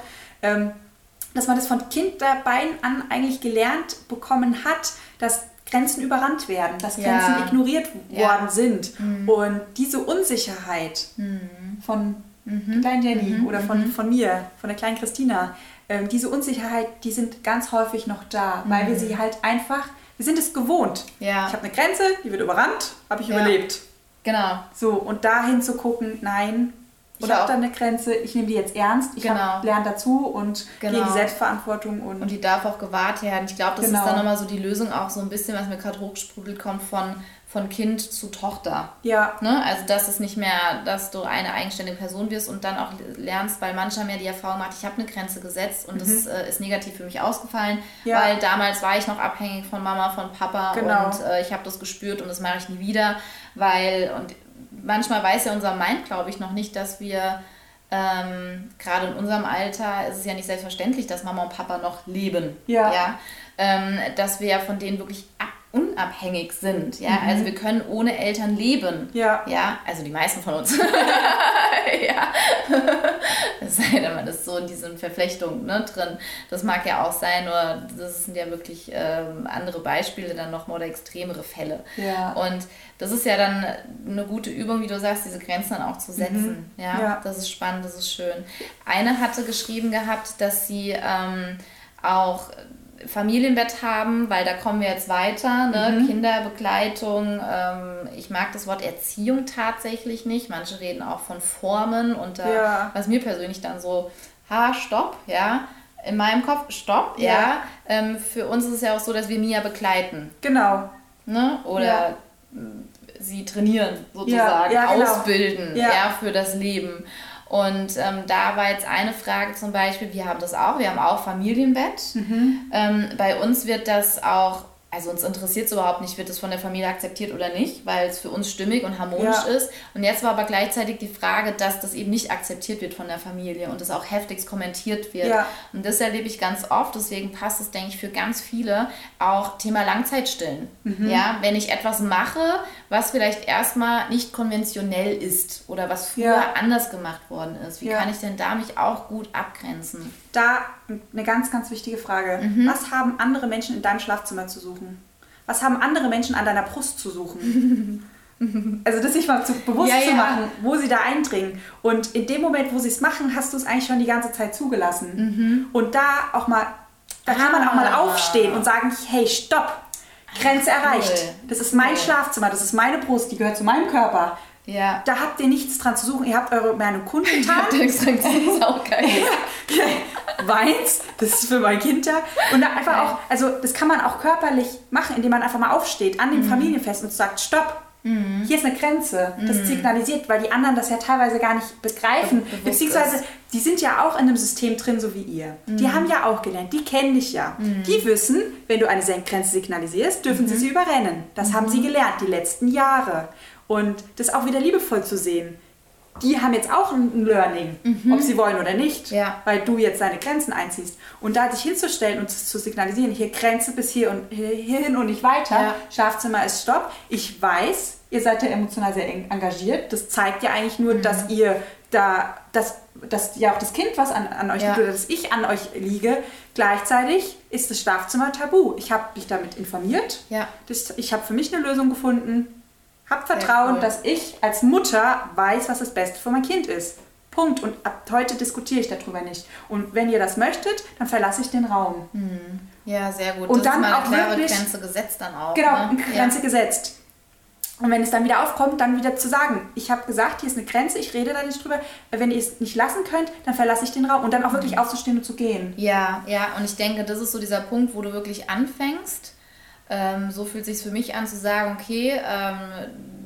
[SPEAKER 2] dass man das von Kindbeinen an eigentlich gelernt bekommen hat, dass Grenzen überrannt werden, dass
[SPEAKER 1] Ja.
[SPEAKER 2] Grenzen ignoriert
[SPEAKER 1] Ja.
[SPEAKER 2] worden sind. Und diese Unsicherheit von der kleinen Jenny oder von, von mir, von der kleinen Christina, ähm, diese Unsicherheit, die sind ganz häufig noch da, weil wir sie halt einfach, wir sind es gewohnt.
[SPEAKER 1] Ja.
[SPEAKER 2] Ich habe eine Grenze, die wird überrannt, habe ich
[SPEAKER 1] Ja.
[SPEAKER 2] überlebt.
[SPEAKER 1] Genau.
[SPEAKER 2] So, und dahin zu gucken, nein, ich
[SPEAKER 1] Oder
[SPEAKER 2] habe
[SPEAKER 1] auch-
[SPEAKER 2] da eine Grenze, ich nehme die jetzt ernst, ich
[SPEAKER 1] Genau.
[SPEAKER 2] lerne dazu und gehe in
[SPEAKER 1] Genau.
[SPEAKER 2] die Selbstverantwortung und,
[SPEAKER 1] Und die darf auch gewahrt werden. Ich glaube, das
[SPEAKER 2] Genau.
[SPEAKER 1] ist dann nochmal so die Lösung auch so ein bisschen, was mir gerade hochgesprudelt kommt, von, von Kind zu Tochter.
[SPEAKER 2] ja,
[SPEAKER 1] Ne? Also, dass es nicht mehr, dass du eine eigenständige Person wirst und dann auch lernst, weil mancher mehr die Erfahrung macht, ich habe eine Grenze gesetzt und das äh, ist negativ für mich ausgefallen,
[SPEAKER 2] Mhm. Ja.
[SPEAKER 1] weil damals war ich noch abhängig von Mama, von Papa
[SPEAKER 2] Genau.
[SPEAKER 1] und äh, ich habe das gespürt und das mache ich nie wieder, weil und manchmal weiß ja unser Mind, glaube ich, noch nicht, dass wir ähm, gerade in unserem Alter ist es ja nicht selbstverständlich, dass Mama und Papa noch leben.
[SPEAKER 2] Ja.
[SPEAKER 1] Ähm, dass wir ja von denen wirklich ab unabhängig sind. Ja?
[SPEAKER 2] Mhm.
[SPEAKER 1] Also wir können ohne Eltern leben.
[SPEAKER 2] ja,
[SPEAKER 1] Ja, also die meisten von uns. ja. Es sei denn, man ist so in diesen Verflechtungen ne, drin. Das mag ja auch sein, nur das sind ja wirklich ähm, andere Beispiele dann nochmal oder extremere Fälle.
[SPEAKER 2] Ja.
[SPEAKER 1] Und das ist ja dann eine gute Übung, wie du sagst, diese Grenzen dann auch zu setzen. Ja?
[SPEAKER 2] Mhm. Ja.
[SPEAKER 1] das ist spannend, das ist schön. Eine hatte geschrieben gehabt, dass sie ähm, auch Familienbett haben, weil da kommen wir jetzt weiter, ne?
[SPEAKER 2] Mhm.
[SPEAKER 1] Kinderbegleitung. Ähm, ich mag das Wort Erziehung tatsächlich nicht. Manche reden auch von Formen und da,
[SPEAKER 2] Ja.
[SPEAKER 1] was mir persönlich dann so, ha, stopp, ja. In meinem Kopf, stopp, ja.
[SPEAKER 2] Ja.
[SPEAKER 1] Ähm, für uns ist es ja auch so, dass wir Mia begleiten.
[SPEAKER 2] genau.
[SPEAKER 1] Ne? Oder
[SPEAKER 2] Ja.
[SPEAKER 1] sie trainieren, sozusagen,
[SPEAKER 2] genau.
[SPEAKER 1] ausbilden,
[SPEAKER 2] ja.
[SPEAKER 1] für das Leben. Und ähm, da war jetzt eine Frage zum Beispiel, wir haben das auch, wir haben auch Familienbett.
[SPEAKER 2] Mhm.
[SPEAKER 1] Ähm, bei uns wird das auch, also uns interessiert es überhaupt nicht, wird es von der Familie akzeptiert oder nicht, weil es für uns stimmig und harmonisch
[SPEAKER 2] Ja.
[SPEAKER 1] ist. Und jetzt war aber gleichzeitig die Frage, dass das eben nicht akzeptiert wird von der Familie und es auch heftigst kommentiert wird.
[SPEAKER 2] Ja.
[SPEAKER 1] Und das erlebe ich ganz oft, deswegen passt es, denke ich, für ganz viele auch Thema Langzeitstillen.
[SPEAKER 2] Mhm.
[SPEAKER 1] Ja, wenn ich etwas mache, was vielleicht erstmal nicht konventionell ist oder was früher
[SPEAKER 2] Ja.
[SPEAKER 1] anders gemacht worden ist, wie kann ich denn da mich auch gut abgrenzen?
[SPEAKER 2] Da eine ganz, ganz wichtige Frage.
[SPEAKER 1] Mhm.
[SPEAKER 2] Was haben andere Menschen in deinem Schlafzimmer zu suchen? Was haben andere Menschen an deiner Brust zu suchen? Also das sich mal zu, bewusst
[SPEAKER 1] Ja,
[SPEAKER 2] zu
[SPEAKER 1] ja.
[SPEAKER 2] machen, wo sie da eindringen. Und in dem Moment, wo sie es machen, hast du es eigentlich schon die ganze Zeit zugelassen. Und da auch mal, da kann man auch mal
[SPEAKER 1] Mhm. Ah.
[SPEAKER 2] aufstehen und sagen, hey, stopp, Grenze
[SPEAKER 1] cool.
[SPEAKER 2] erreicht. Das ist mein
[SPEAKER 1] Cool.
[SPEAKER 2] Schlafzimmer, das ist meine Brust, die gehört zu meinem Körper.
[SPEAKER 1] Ja.
[SPEAKER 2] Da habt ihr nichts dran zu suchen. Ihr habt eure Meinung kundgetan.
[SPEAKER 1] Habt ihr gesagt, das ist auch geil.
[SPEAKER 2] Weins, das ist für mein Kind da. Und dann einfach auch, also das kann man auch körperlich machen, indem man einfach mal aufsteht an dem
[SPEAKER 1] Mhm.
[SPEAKER 2] Familienfest und sagt, stopp, hier ist eine Grenze. Das signalisiert, weil die anderen das ja teilweise gar nicht begreifen.
[SPEAKER 1] Be-
[SPEAKER 2] Beziehungsweise, die sind ja auch in einem System drin, so wie ihr.
[SPEAKER 1] Mhm.
[SPEAKER 2] Die haben ja auch gelernt, die kennen dich ja. Die wissen, wenn du eine Grenze signalisierst, dürfen
[SPEAKER 1] Mhm.
[SPEAKER 2] sie sie überrennen. Das haben sie gelernt, die letzten Jahre. Und das auch wieder liebevoll zu sehen. Die haben jetzt auch ein Learning, ob sie wollen oder nicht
[SPEAKER 1] Mhm. Ja.
[SPEAKER 2] weil du jetzt deine Grenzen einziehst. Und da sich hinzustellen und zu signalisieren, hier Grenze bis hier und hier, hierhin und nicht weiter,
[SPEAKER 1] Ja.
[SPEAKER 2] Schlafzimmer ist Stopp. Ich weiß, ihr seid ja emotional sehr eng engagiert. Das zeigt ja eigentlich
[SPEAKER 1] Mhm.
[SPEAKER 2] nur, dass ihr da, dass, dass ja auch das Kind was an, an euch
[SPEAKER 1] Ja.
[SPEAKER 2] liegt oder dass ich an euch liege. Gleichzeitig ist das Schlafzimmer tabu. Ich habe mich damit informiert.
[SPEAKER 1] Ja.
[SPEAKER 2] Das, ich habe für mich eine Lösung gefunden. Hab Vertrauen,
[SPEAKER 1] cool.
[SPEAKER 2] dass ich als Mutter weiß, was das Beste für mein Kind ist. Punkt. Und ab heute diskutiere ich darüber nicht. Und wenn ihr das möchtet, dann verlasse ich den Raum.
[SPEAKER 1] Ja, sehr gut.
[SPEAKER 2] Und
[SPEAKER 1] das
[SPEAKER 2] dann
[SPEAKER 1] ist mal
[SPEAKER 2] auch
[SPEAKER 1] eine klare
[SPEAKER 2] wirklich-
[SPEAKER 1] Grenze gesetzt dann auch.
[SPEAKER 2] Genau,
[SPEAKER 1] ne?
[SPEAKER 2] eine Grenze gesetzt. Und wenn es dann wieder aufkommt, dann wieder zu sagen, ich habe gesagt, hier ist eine Grenze, ich rede da nicht drüber. Wenn ihr es nicht lassen könnt, dann verlasse ich den Raum. Und dann auch wirklich aufzustehen und zu gehen.
[SPEAKER 1] Ja, ja, und ich denke, das ist so dieser Punkt, wo du wirklich anfängst. Ähm, so fühlt sich für mich an zu sagen, okay, ähm,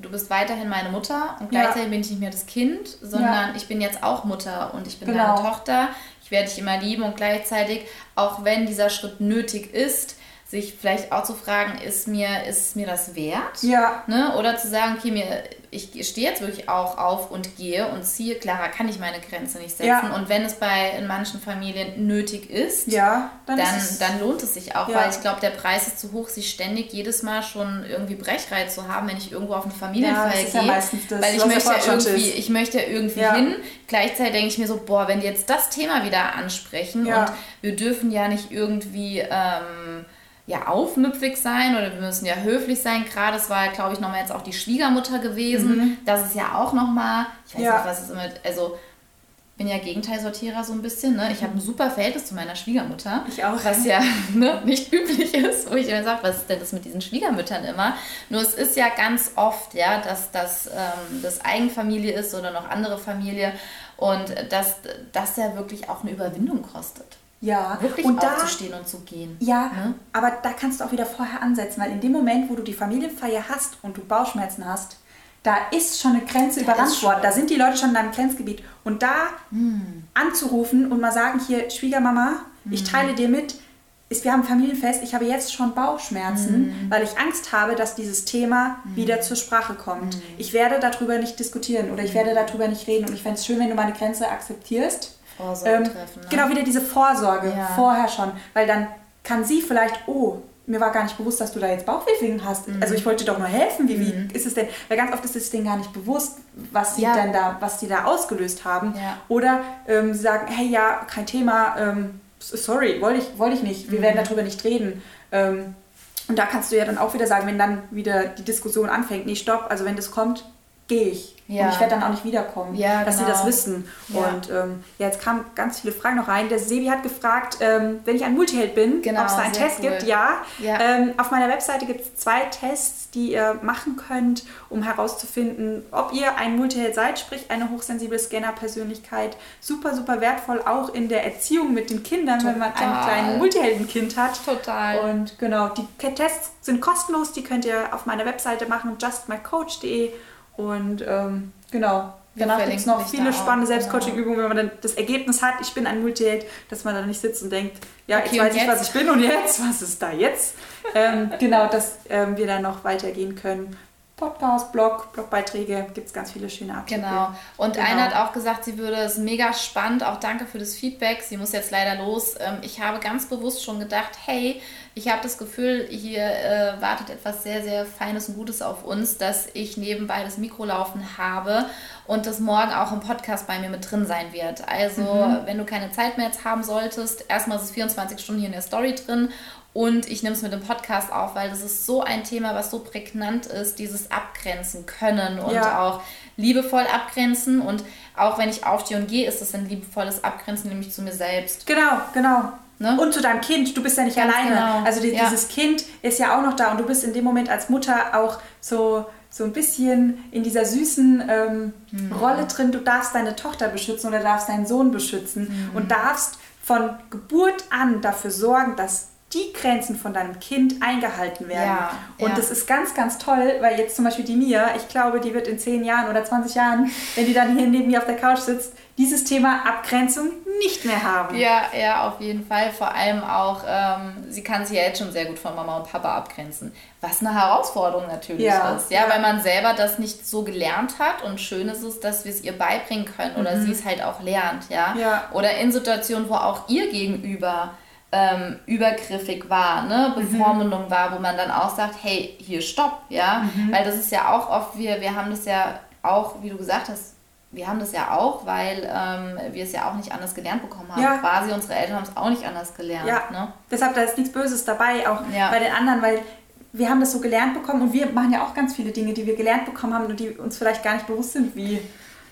[SPEAKER 1] du bist weiterhin meine Mutter und
[SPEAKER 2] Ja.
[SPEAKER 1] gleichzeitig bin ich nicht mehr das Kind, sondern ich bin jetzt auch Mutter und ich bin
[SPEAKER 2] Genau.
[SPEAKER 1] deine Tochter. Ich werde dich immer lieben und gleichzeitig, auch wenn dieser Schritt nötig ist, sich vielleicht auch zu fragen, ist mir, ist mir das wert?
[SPEAKER 2] Ja.
[SPEAKER 1] Ne? Oder zu sagen, okay, mir, ich stehe jetzt wirklich auch auf und gehe und ziehe, klarer kann ich meine Grenze nicht setzen.
[SPEAKER 2] Ja.
[SPEAKER 1] Und wenn es bei in manchen Familien nötig ist,
[SPEAKER 2] Ja, dann,
[SPEAKER 1] dann,
[SPEAKER 2] ist
[SPEAKER 1] dann lohnt es sich auch,
[SPEAKER 2] Ja.
[SPEAKER 1] weil ich glaube, der Preis ist zu hoch, sich ständig jedes Mal schon irgendwie Brechreiz zu haben, wenn ich irgendwo auf eine
[SPEAKER 2] Ja,
[SPEAKER 1] Familienfeier
[SPEAKER 2] das ist ja
[SPEAKER 1] gehe.
[SPEAKER 2] meistens das,
[SPEAKER 1] weil ich möchte, ja irgendwie, ich möchte ja irgendwie
[SPEAKER 2] Ja.
[SPEAKER 1] hin. Gleichzeitig denke ich mir so, boah, wenn die jetzt das Thema wieder ansprechen
[SPEAKER 2] Ja.
[SPEAKER 1] und wir dürfen ja nicht irgendwie ähm, ja, aufmüpfig sein oder wir müssen ja höflich sein. Gerade es war, glaube ich, nochmal jetzt auch die Schwiegermutter gewesen. Das ist ja auch nochmal, ich weiß
[SPEAKER 2] Mhm. Ja.
[SPEAKER 1] nicht, was es immer, also bin ja Gegenteilsortierer so ein bisschen. Ne? Ich habe ein super Verhältnis zu meiner Schwiegermutter.
[SPEAKER 2] Ich auch.
[SPEAKER 1] Was ja ne, nicht üblich ist, wo ich immer sage, was ist denn das mit diesen Schwiegermüttern immer? Nur es ist ja ganz oft, ja, dass das ähm, das Eigenfamilie ist oder noch andere Familie und dass das ja wirklich auch eine Überwindung kostet.
[SPEAKER 2] Ja.
[SPEAKER 1] Wirklich
[SPEAKER 2] und da,
[SPEAKER 1] aufzustehen und zu gehen.
[SPEAKER 2] Ja,
[SPEAKER 1] Ne?
[SPEAKER 2] aber da kannst du auch wieder vorher ansetzen, weil in dem Moment, wo du die Familienfeier hast und du Bauchschmerzen hast, da ist schon eine Grenze überrannt
[SPEAKER 1] ist schon-
[SPEAKER 2] worden. Da sind die Leute schon in deinem Grenzgebiet. Und da anzurufen und mal sagen, hier, Schwiegermama, ich teile dir mit, ist, wir haben ein Familienfest, ich habe jetzt schon Bauchschmerzen, weil ich Angst habe, dass dieses Thema wieder zur Sprache kommt. Ich werde darüber nicht diskutieren oder ich werde darüber nicht reden und ich fände es schön, wenn du meine Grenze akzeptierst.
[SPEAKER 1] Vorsorge
[SPEAKER 2] Ähm,
[SPEAKER 1] treffen. Ne?
[SPEAKER 2] Genau, wieder diese Vorsorge
[SPEAKER 1] Ja.
[SPEAKER 2] vorher schon, weil dann kann sie vielleicht, oh, mir war gar nicht bewusst, dass du da jetzt Bauchwehwehchen hast.
[SPEAKER 1] Mhm.
[SPEAKER 2] Also ich wollte dir doch nur helfen. Wie, wie ist es denn? Weil ganz oft ist es denen gar nicht bewusst, was sie
[SPEAKER 1] Ja.
[SPEAKER 2] denn da, was die da ausgelöst haben.
[SPEAKER 1] Ja.
[SPEAKER 2] Oder ähm, sie sagen, hey ja, kein Thema, ähm, sorry, wollte ich, wollte ich nicht, wir
[SPEAKER 1] Mhm.
[SPEAKER 2] werden darüber nicht reden. Ähm, und da kannst du ja dann auch wieder sagen, wenn dann wieder die Diskussion anfängt, nee, stopp, also wenn das kommt, gehe ich. Ja. Und ich werde dann auch nicht wiederkommen, ja, dass genau. sie das wissen. Ja. Und ähm, ja, jetzt kamen ganz viele Fragen noch rein. Der Sebi hat gefragt, ähm, wenn ich ein Multiheld bin, genau, ob es da einen Test cool. gibt. Ja. Ähm, auf meiner Webseite gibt es zwei Tests, die ihr machen könnt, um herauszufinden, ob ihr ein Multiheld seid, sprich eine hochsensible Scanner-Persönlichkeit. Super, super wertvoll, auch in der Erziehung mit den Kindern, Total. wenn man ein kleines Multiheldenkind hat.
[SPEAKER 1] Total.
[SPEAKER 2] Und genau, die Tests sind kostenlos, die könnt ihr auf meiner Webseite machen, justmycoach.de und ähm, genau, danach gibt es noch viele spannende genau. Selbstcoaching-Übungen, wenn man dann das Ergebnis hat, ich bin ein Multiheld, dass man dann nicht sitzt und denkt, ja, okay, jetzt weiß ich, was ich bin und jetzt, was ist da jetzt? ähm, genau, dass ähm, wir dann noch weitergehen können. Podcast, Blog, Blogbeiträge, gibt es ganz viele schöne Artikel.
[SPEAKER 1] Genau. Und genau. eine hat auch gesagt, sie würde es mega spannend, auch danke für das Feedback. Sie muss jetzt leider los. Ähm, ich habe ganz bewusst schon gedacht, hey, ich habe das Gefühl, hier äh, wartet etwas sehr, sehr Feines und Gutes auf uns, dass ich nebenbei das Mikro laufen habe und das morgen auch im Podcast bei mir mit drin sein wird. Also, mhm. wenn du keine Zeit mehr jetzt haben solltest, erstmal ist es 24 Stunden hier in der Story drin und ich nehme es mit dem Podcast auf, weil das ist so ein Thema, was so prägnant ist, dieses Abgrenzen können und ja. auch liebevoll abgrenzen. Und auch wenn ich aufstehe und gehe, ist das ein liebevolles Abgrenzen, nämlich zu mir selbst.
[SPEAKER 2] Genau, genau. Ne? Und zu deinem Kind, du bist ja nicht Ganz alleine. Genau. Also die, ja. dieses Kind ist ja auch noch da und du bist in dem Moment als Mutter auch so, so ein bisschen in dieser süßen ähm, mhm. Rolle drin. Du darfst deine Tochter beschützen oder darfst deinen Sohn beschützen mhm. und darfst von Geburt an dafür sorgen, dass die Grenzen von deinem Kind eingehalten werden. Ja, und ja. das ist ganz, ganz toll, weil jetzt zum Beispiel die Mia, ich glaube, die wird in 10 Jahren oder 20 Jahren, wenn die dann hier neben mir auf der Couch sitzt, dieses Thema Abgrenzung nicht mehr haben.
[SPEAKER 1] Ja, ja, auf jeden Fall. Vor allem auch, ähm, sie kann sich ja jetzt schon sehr gut von Mama und Papa abgrenzen. Was eine Herausforderung natürlich ja, ist. Ja, ja, weil man selber das nicht so gelernt hat und schön ist es, dass wir es ihr beibringen können oder mhm. sie es halt auch lernt. Ja? ja. Oder in Situationen, wo auch ihr gegenüber ähm, übergriffig war, ne? Bevormundung mhm. war, wo man dann auch sagt, hey, hier stopp, ja, mhm. weil das ist ja auch oft, wir, wir haben das ja auch, wie du gesagt hast, wir haben das ja auch, weil ähm, wir es ja auch nicht anders gelernt bekommen haben. Ja. Quasi unsere Eltern haben es auch nicht anders gelernt. Ja. Ne?
[SPEAKER 2] Deshalb da ist nichts Böses dabei, auch ja. bei den anderen, weil wir haben das so gelernt bekommen und wir machen ja auch ganz viele Dinge, die wir gelernt bekommen haben und die uns vielleicht gar nicht bewusst sind, wie,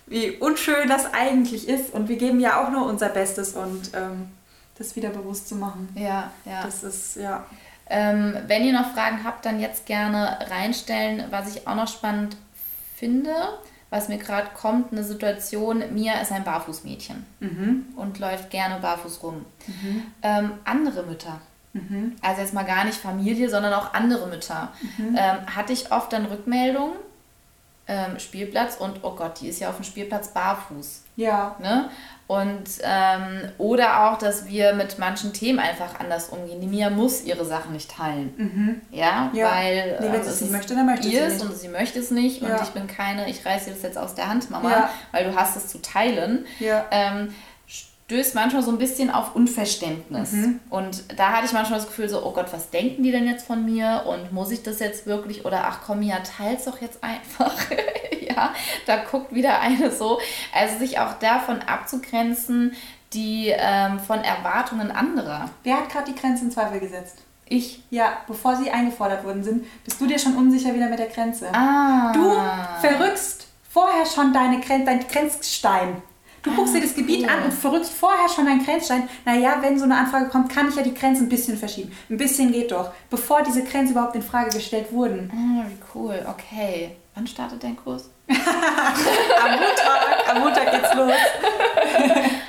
[SPEAKER 2] wie unschön das eigentlich ist. Und wir geben ja auch nur unser Bestes und ähm, das wieder bewusst zu machen.
[SPEAKER 1] Ja, ja.
[SPEAKER 2] Das ist, ja.
[SPEAKER 1] Ähm, wenn ihr noch Fragen habt, dann jetzt gerne reinstellen. Was ich auch noch spannend finde, was mir gerade kommt, eine Situation, Mia ist ein Barfußmädchen mhm. und läuft gerne barfuß rum. Mhm. Ähm, andere Mütter, mhm. also jetzt mal gar nicht Familie, sondern auch andere Mütter, mhm. ähm, hatte ich oft dann Rückmeldungen, ähm, Spielplatz und oh Gott, die ist ja auf dem Spielplatz barfuß.
[SPEAKER 2] Ja.
[SPEAKER 1] Ne? Und ähm, oder auch, dass wir mit manchen Themen einfach anders umgehen. Die Mia muss ihre Sachen nicht teilen. Mhm. Ja, ja, weil
[SPEAKER 2] nee, wenn sie es nicht möchte, dann möchte
[SPEAKER 1] sie es und sie möchte es nicht ja. und ich bin keine, ich reiße dir das jetzt aus der Hand, Mama, ja. weil du hast es zu teilen.
[SPEAKER 2] Ja.
[SPEAKER 1] Ähm, stößt manchmal so ein bisschen auf Unverständnis. Mhm. Und da hatte ich manchmal das Gefühl so, oh Gott, was denken die denn jetzt von mir? Und muss ich das jetzt wirklich? Oder ach komm, ja, teils doch jetzt einfach. ja, da guckt wieder eine so. Also sich auch davon abzugrenzen, die ähm, von Erwartungen anderer.
[SPEAKER 2] Wer hat gerade die Grenze in Zweifel gesetzt?
[SPEAKER 1] Ich.
[SPEAKER 2] Ja, bevor sie eingefordert worden sind, bist du dir schon unsicher wieder mit der Grenze.
[SPEAKER 1] Ah.
[SPEAKER 2] Du verrückst vorher schon deine Gren dein Grenzstein. Du guckst dir das Gebiet cool. an und verrückst vorher schon einen Grenzstein. Naja, wenn so eine Anfrage kommt, kann ich ja die Grenze ein bisschen verschieben. Ein bisschen geht doch. Bevor diese Grenzen überhaupt in Frage gestellt wurden.
[SPEAKER 1] Ah, wie cool. Okay. Wann startet dein Kurs?
[SPEAKER 2] am Montag. Am Montag geht's los.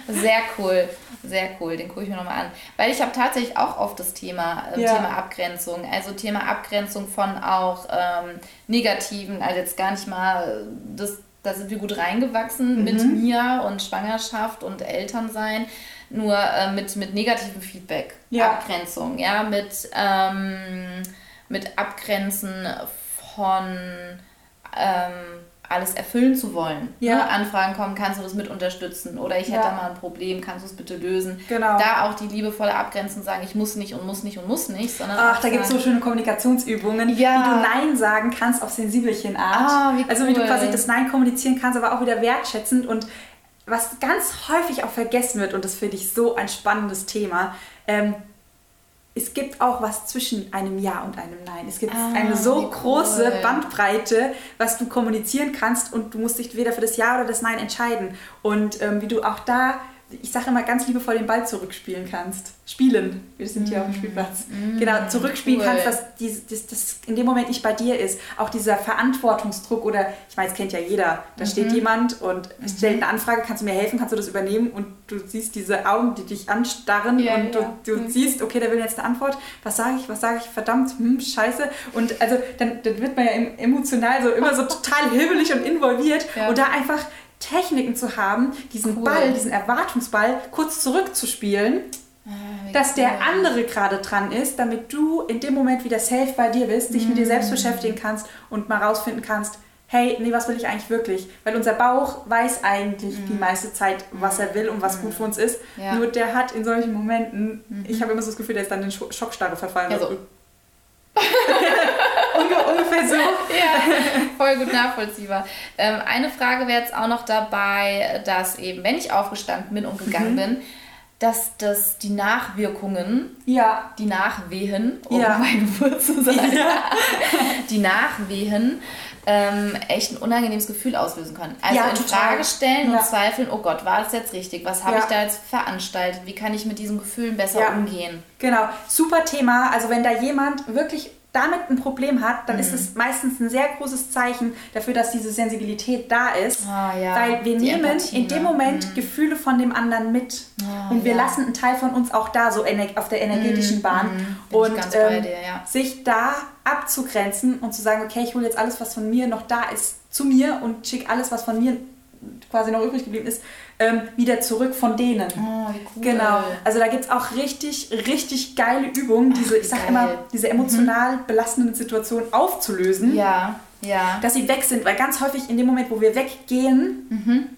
[SPEAKER 1] Sehr cool. Sehr cool, den gucke ich mir nochmal an. Weil ich habe tatsächlich auch oft das Thema, äh, ja. Thema Abgrenzung. Also Thema Abgrenzung von auch ähm, negativen, also jetzt gar nicht mal das da sind wir gut reingewachsen mhm. mit mir und Schwangerschaft und Elternsein, nur äh, mit, mit negativem Feedback, ja. Abgrenzung, ja, mit, ähm, mit Abgrenzen von ähm, alles erfüllen zu wollen. Ja. Ne? Anfragen kommen, kannst du das mit unterstützen? Oder ich hätte ja. da mal ein Problem, kannst du es bitte lösen?
[SPEAKER 2] Genau.
[SPEAKER 1] Da auch die liebevolle Abgrenzung sagen, ich muss nicht und muss nicht und muss nicht, sondern.
[SPEAKER 2] Ach, da gibt es so schöne Kommunikationsübungen, ja. wie du Nein sagen kannst auf sensibelchen Art.
[SPEAKER 1] Ah, wie cool.
[SPEAKER 2] Also wie du quasi das Nein kommunizieren kannst, aber auch wieder wertschätzend und was ganz häufig auch vergessen wird, und das finde ich so ein spannendes Thema, ähm, es gibt auch was zwischen einem Ja und einem Nein. Es gibt
[SPEAKER 1] Ah,
[SPEAKER 2] eine so
[SPEAKER 1] cool.
[SPEAKER 2] große Bandbreite, was du kommunizieren kannst und du musst dich weder für das Ja oder das Nein entscheiden. Und ähm, wie du auch da, ich sage immer ganz liebevoll, den Ball zurückspielen kannst. Spielen. Wir sind hier auf dem Spielplatz. genau, zurückspielen
[SPEAKER 1] Mm. cool.
[SPEAKER 2] kannst, dass dies, das, das in dem Moment nicht bei dir ist. Auch dieser Verantwortungsdruck oder, ich meine, das kennt ja jeder. Da
[SPEAKER 1] Mhm.
[SPEAKER 2] steht jemand und stellt eine Anfrage, kannst du mir helfen, kannst du das übernehmen und du siehst diese Augen, die dich anstarren
[SPEAKER 1] Ja,
[SPEAKER 2] und
[SPEAKER 1] ja.
[SPEAKER 2] du, du siehst, okay, der will jetzt eine Antwort. Was sage ich, was sage ich? Verdammt, hm, scheiße. Und also dann, dann wird man ja em- emotional so immer so total hibbelig und involviert
[SPEAKER 1] Ja.
[SPEAKER 2] und da einfach Techniken zu haben, diesen
[SPEAKER 1] Cool.
[SPEAKER 2] Ball, diesen Erwartungsball kurz zurückzuspielen
[SPEAKER 1] wie
[SPEAKER 2] dass der
[SPEAKER 1] cool.
[SPEAKER 2] andere gerade dran ist, damit du in dem Moment wieder safe bei dir bist, dich mit dir
[SPEAKER 1] Mm.
[SPEAKER 2] selbst beschäftigen kannst und mal rausfinden kannst, hey, nee, was will ich eigentlich wirklich? Weil unser Bauch weiß eigentlich die meiste Zeit, was er will und was gut für uns ist.
[SPEAKER 1] Mm. Ja.
[SPEAKER 2] Nur der hat in solchen Momenten, ich habe immer so das Gefühl, der ist dann in Scho- Schockstarre verfallen.
[SPEAKER 1] Ja, so.
[SPEAKER 2] Unge ungefähr so.
[SPEAKER 1] Ja, voll gut nachvollziehbar. Ähm, eine Frage wäre jetzt auch noch dabei, dass eben, wenn ich aufgestanden bin und
[SPEAKER 2] Mhm.
[SPEAKER 1] gegangen bin, dass das die Nachwirkungen,
[SPEAKER 2] Ja,
[SPEAKER 1] die Nachwehen, um
[SPEAKER 2] Ja.
[SPEAKER 1] mein Wort zu sagen, die Nachwehen ähm, echt ein unangenehmes Gefühl auslösen können. Also
[SPEAKER 2] Ja,
[SPEAKER 1] in
[SPEAKER 2] total.
[SPEAKER 1] Frage stellen
[SPEAKER 2] Ja.
[SPEAKER 1] und zweifeln, oh Gott, war das jetzt richtig? Was habe
[SPEAKER 2] Ja.
[SPEAKER 1] ich da jetzt veranstaltet? Wie kann ich mit diesen Gefühlen besser
[SPEAKER 2] Ja.
[SPEAKER 1] umgehen?
[SPEAKER 2] Genau, super Thema. Also wenn da jemand wirklich damit ein Problem hat, dann
[SPEAKER 1] Mhm.
[SPEAKER 2] ist es meistens ein sehr großes Zeichen dafür, dass diese Sensibilität da ist.
[SPEAKER 1] Ah, ja.
[SPEAKER 2] Weil wir
[SPEAKER 1] Die
[SPEAKER 2] nehmen
[SPEAKER 1] Empathie,
[SPEAKER 2] in dem
[SPEAKER 1] ne?
[SPEAKER 2] Moment Gefühle von dem anderen mit.
[SPEAKER 1] Ah,
[SPEAKER 2] und wir
[SPEAKER 1] ja.
[SPEAKER 2] lassen einen Teil von uns auch da, so auf der energetischen Bahn.
[SPEAKER 1] mhm. Bin ich
[SPEAKER 2] und ähm,
[SPEAKER 1] dir, ja.
[SPEAKER 2] sich da abzugrenzen und zu sagen, okay, ich hole jetzt alles, was von mir noch da ist, zu mir und schicke alles, was von mir quasi noch übrig geblieben ist, ähm, wieder zurück von denen.
[SPEAKER 1] Oh, wie cool.
[SPEAKER 2] Genau. Also da gibt es auch richtig, richtig geile Übungen, diese, ich sag
[SPEAKER 1] geil.
[SPEAKER 2] immer, diese emotional belastenden Situationen aufzulösen,
[SPEAKER 1] Ja, ja.
[SPEAKER 2] dass sie weg sind. Weil ganz häufig in dem Moment, wo wir weggehen,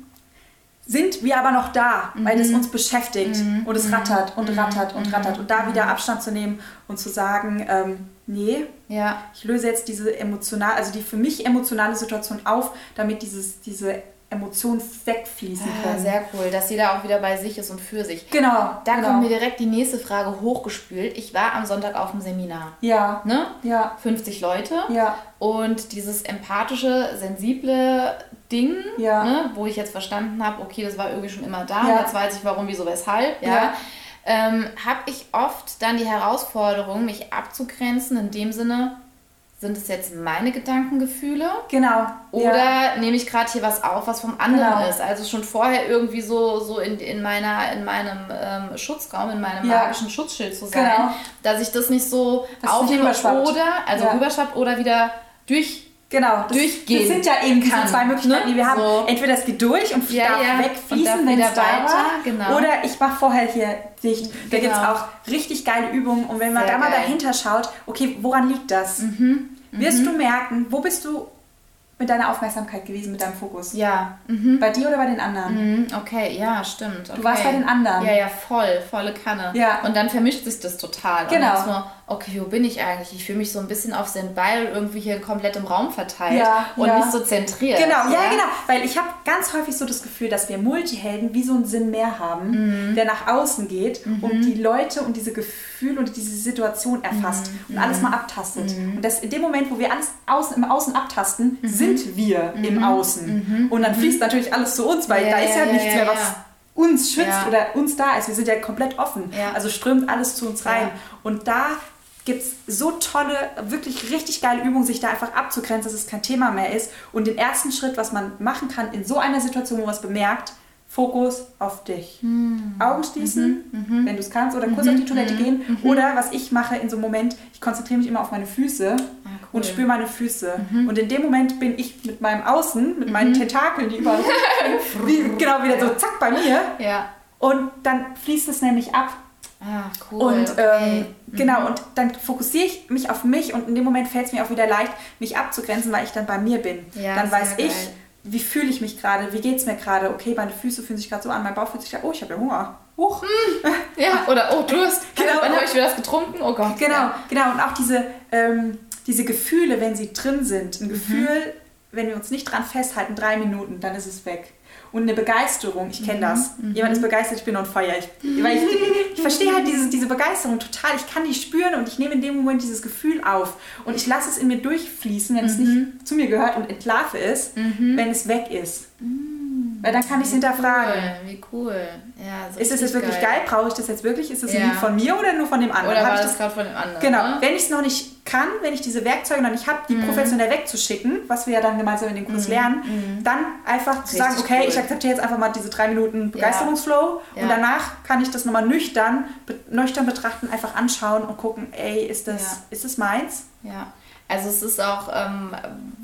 [SPEAKER 2] sind wir aber noch da, weil das uns beschäftigt und es rattert und rattert und rattert. Und da wieder Abstand zu nehmen und zu sagen, ähm, nee,
[SPEAKER 1] Ja,
[SPEAKER 2] ich löse jetzt diese emotional, also die für mich emotionale Situation auf, damit dieses, diese Emotionen wegfließen
[SPEAKER 1] ah,
[SPEAKER 2] können.
[SPEAKER 1] sehr cool, dass jeder auch wieder bei sich ist und für sich.
[SPEAKER 2] Genau.
[SPEAKER 1] Da
[SPEAKER 2] genau.
[SPEAKER 1] kommt mir direkt die nächste Frage hochgespült. Ich war am Sonntag auf dem Seminar.
[SPEAKER 2] Ja,
[SPEAKER 1] Ne?
[SPEAKER 2] ja,
[SPEAKER 1] 50 Leute.
[SPEAKER 2] ja,
[SPEAKER 1] Und dieses empathische, sensible Ding,
[SPEAKER 2] Ja.
[SPEAKER 1] ne, wo ich jetzt verstanden habe, okay, das war irgendwie schon immer da,
[SPEAKER 2] Ja.
[SPEAKER 1] jetzt weiß ich warum, wieso, weshalb, ja,
[SPEAKER 2] Ja.
[SPEAKER 1] ähm, habe ich oft dann die Herausforderung, mich abzugrenzen, in dem Sinne, sind es jetzt meine Gedankengefühle
[SPEAKER 2] genau.
[SPEAKER 1] oder
[SPEAKER 2] ja.
[SPEAKER 1] nehme ich gerade hier was auf, was vom anderen
[SPEAKER 2] Genau.
[SPEAKER 1] ist? Also schon vorher irgendwie so, so in, in, meiner, in meinem ähm, Schutzraum, in meinem
[SPEAKER 2] Ja.
[SPEAKER 1] magischen Schutzschild zu sein,
[SPEAKER 2] Genau.
[SPEAKER 1] dass ich das nicht so aufnehme oder, also
[SPEAKER 2] Ja.
[SPEAKER 1] rüberschwappt oder wieder durch
[SPEAKER 2] Genau, das,
[SPEAKER 1] durchgehen
[SPEAKER 2] das sind ja eben diese
[SPEAKER 1] kann,
[SPEAKER 2] zwei Möglichkeiten,
[SPEAKER 1] ne?
[SPEAKER 2] die wir haben.
[SPEAKER 1] So.
[SPEAKER 2] Entweder es geht durch und
[SPEAKER 1] Ja,
[SPEAKER 2] darf
[SPEAKER 1] ja,
[SPEAKER 2] wegfließen, wenn es da
[SPEAKER 1] weiter,
[SPEAKER 2] war.
[SPEAKER 1] genau.
[SPEAKER 2] Oder ich mache vorher hier dicht. Da
[SPEAKER 1] Genau.
[SPEAKER 2] gibt es auch richtig geile Übungen. Und wenn man
[SPEAKER 1] Sehr
[SPEAKER 2] da mal
[SPEAKER 1] geil.
[SPEAKER 2] dahinter schaut, okay, woran liegt das?
[SPEAKER 1] Mhm.
[SPEAKER 2] Wirst du merken, wo bist du mit deiner Aufmerksamkeit gewesen, mit deinem Fokus?
[SPEAKER 1] Ja, mhm.
[SPEAKER 2] Bei dir oder bei den anderen?
[SPEAKER 1] Mhm. okay, ja, stimmt. Okay.
[SPEAKER 2] Du warst bei den anderen.
[SPEAKER 1] Ja, ja, voll, volle Kanne.
[SPEAKER 2] Ja.
[SPEAKER 1] Und dann vermischt sich das total.
[SPEAKER 2] Genau.
[SPEAKER 1] Okay, wo bin ich eigentlich? Ich fühle mich so ein bisschen auf den Ball irgendwie hier komplett im Raum verteilt
[SPEAKER 2] Ja,
[SPEAKER 1] und
[SPEAKER 2] ja.
[SPEAKER 1] nicht so zentriert.
[SPEAKER 2] Genau, ja, genau. Weil ich habe ganz häufig so das Gefühl, dass wir Multihelden wie so einen Sinn mehr haben,
[SPEAKER 1] Mhm.
[SPEAKER 2] der nach außen geht und die Leute und diese Gefühle und diese Situation erfasst
[SPEAKER 1] Mhm.
[SPEAKER 2] und alles mal abtastet. Und das in dem Moment, wo wir alles außen, im Außen abtasten,
[SPEAKER 1] Mhm.
[SPEAKER 2] sind wir im Außen. Und dann fließt natürlich alles zu uns, weil
[SPEAKER 1] Ja,
[SPEAKER 2] da ist ja,
[SPEAKER 1] ja,
[SPEAKER 2] nichts
[SPEAKER 1] ja,
[SPEAKER 2] mehr,
[SPEAKER 1] ja.
[SPEAKER 2] was uns schützt
[SPEAKER 1] Ja.
[SPEAKER 2] oder uns da ist. Wir sind ja komplett offen.
[SPEAKER 1] Ja.
[SPEAKER 2] Also strömt alles zu uns rein.
[SPEAKER 1] Ja.
[SPEAKER 2] Und da gibt es so tolle, wirklich richtig geile Übungen, sich da einfach abzugrenzen, dass es kein Thema mehr ist. Und den ersten Schritt, was man machen kann in so einer Situation, wo man es bemerkt, Fokus auf dich.
[SPEAKER 1] Hm.
[SPEAKER 2] Augen schließen,
[SPEAKER 1] Mhm.
[SPEAKER 2] wenn du es kannst, oder kurz auf die Toilette gehen. Oder was ich mache in so einem Moment, ich konzentriere mich immer auf meine Füße
[SPEAKER 1] Ah, cool. Mhm.
[SPEAKER 2] und spüre meine Füße. Und in dem Moment bin ich mit meinem Außen, mit meinen Tentakeln, die überall wie, genau wieder so zack bei mir.
[SPEAKER 1] Ja.
[SPEAKER 2] Und dann fließt es nämlich ab
[SPEAKER 1] Ah, cool.
[SPEAKER 2] und
[SPEAKER 1] okay.
[SPEAKER 2] ähm, genau, und dann fokussiere ich mich auf mich und in dem Moment fällt es mir auch wieder leicht, mich abzugrenzen, weil ich dann bei mir bin.
[SPEAKER 1] Ja,
[SPEAKER 2] dann weiß ich,
[SPEAKER 1] geil.
[SPEAKER 2] wie fühle ich mich gerade, wie geht es mir gerade, okay, meine Füße fühlen sich gerade so an, mein Bauch fühlt sich oh, ich habe ja Hunger. Huch.
[SPEAKER 1] ja, oder oh, Durst.
[SPEAKER 2] Genau.
[SPEAKER 1] Wann habe ich wieder das getrunken? Oh Gott.
[SPEAKER 2] Genau,
[SPEAKER 1] Ja.
[SPEAKER 2] genau. Und auch diese, ähm, diese Gefühle, wenn sie drin sind. Ein
[SPEAKER 1] Mhm.
[SPEAKER 2] Gefühl, wenn wir uns nicht dran festhalten, drei Minuten, dann ist es weg. Und eine Begeisterung. Ich kenne das. Jemand ist begeistert, ich bin on fire. Ich, weil ich, ich verstehe halt diese, diese Begeisterung total. Ich kann die spüren und ich nehme in dem Moment dieses Gefühl auf. Und ich lasse es in mir durchfließen, wenn es nicht zu mir gehört und entlarve es, wenn es weg ist. Weil dann kann ich es hinterfragen.
[SPEAKER 1] Cool, wie cool. Ja, so
[SPEAKER 2] Ist es jetzt wirklich geil? Brauche ich das jetzt wirklich? Ist es ein
[SPEAKER 1] Ja.
[SPEAKER 2] Lied von mir oder nur von dem anderen?
[SPEAKER 1] Oder
[SPEAKER 2] Hab
[SPEAKER 1] war
[SPEAKER 2] ich
[SPEAKER 1] das gerade von dem anderen?
[SPEAKER 2] Genau,
[SPEAKER 1] Ne?
[SPEAKER 2] wenn ich es noch nicht kann, wenn ich diese Werkzeuge noch nicht habe,
[SPEAKER 1] Mhm.
[SPEAKER 2] die professionell wegzuschicken, was wir ja dann gemeinsam in dem Kurs lernen, dann einfach zu
[SPEAKER 1] Richtig
[SPEAKER 2] sagen, okay,
[SPEAKER 1] cool.
[SPEAKER 2] ich akzeptiere jetzt einfach mal diese drei Minuten Begeisterungsflow
[SPEAKER 1] Ja.
[SPEAKER 2] und danach kann ich das nochmal nüchtern, be nüchtern betrachten, einfach anschauen und gucken, ey, ist das, ist das meins?
[SPEAKER 1] Ja, also es ist auch, ähm,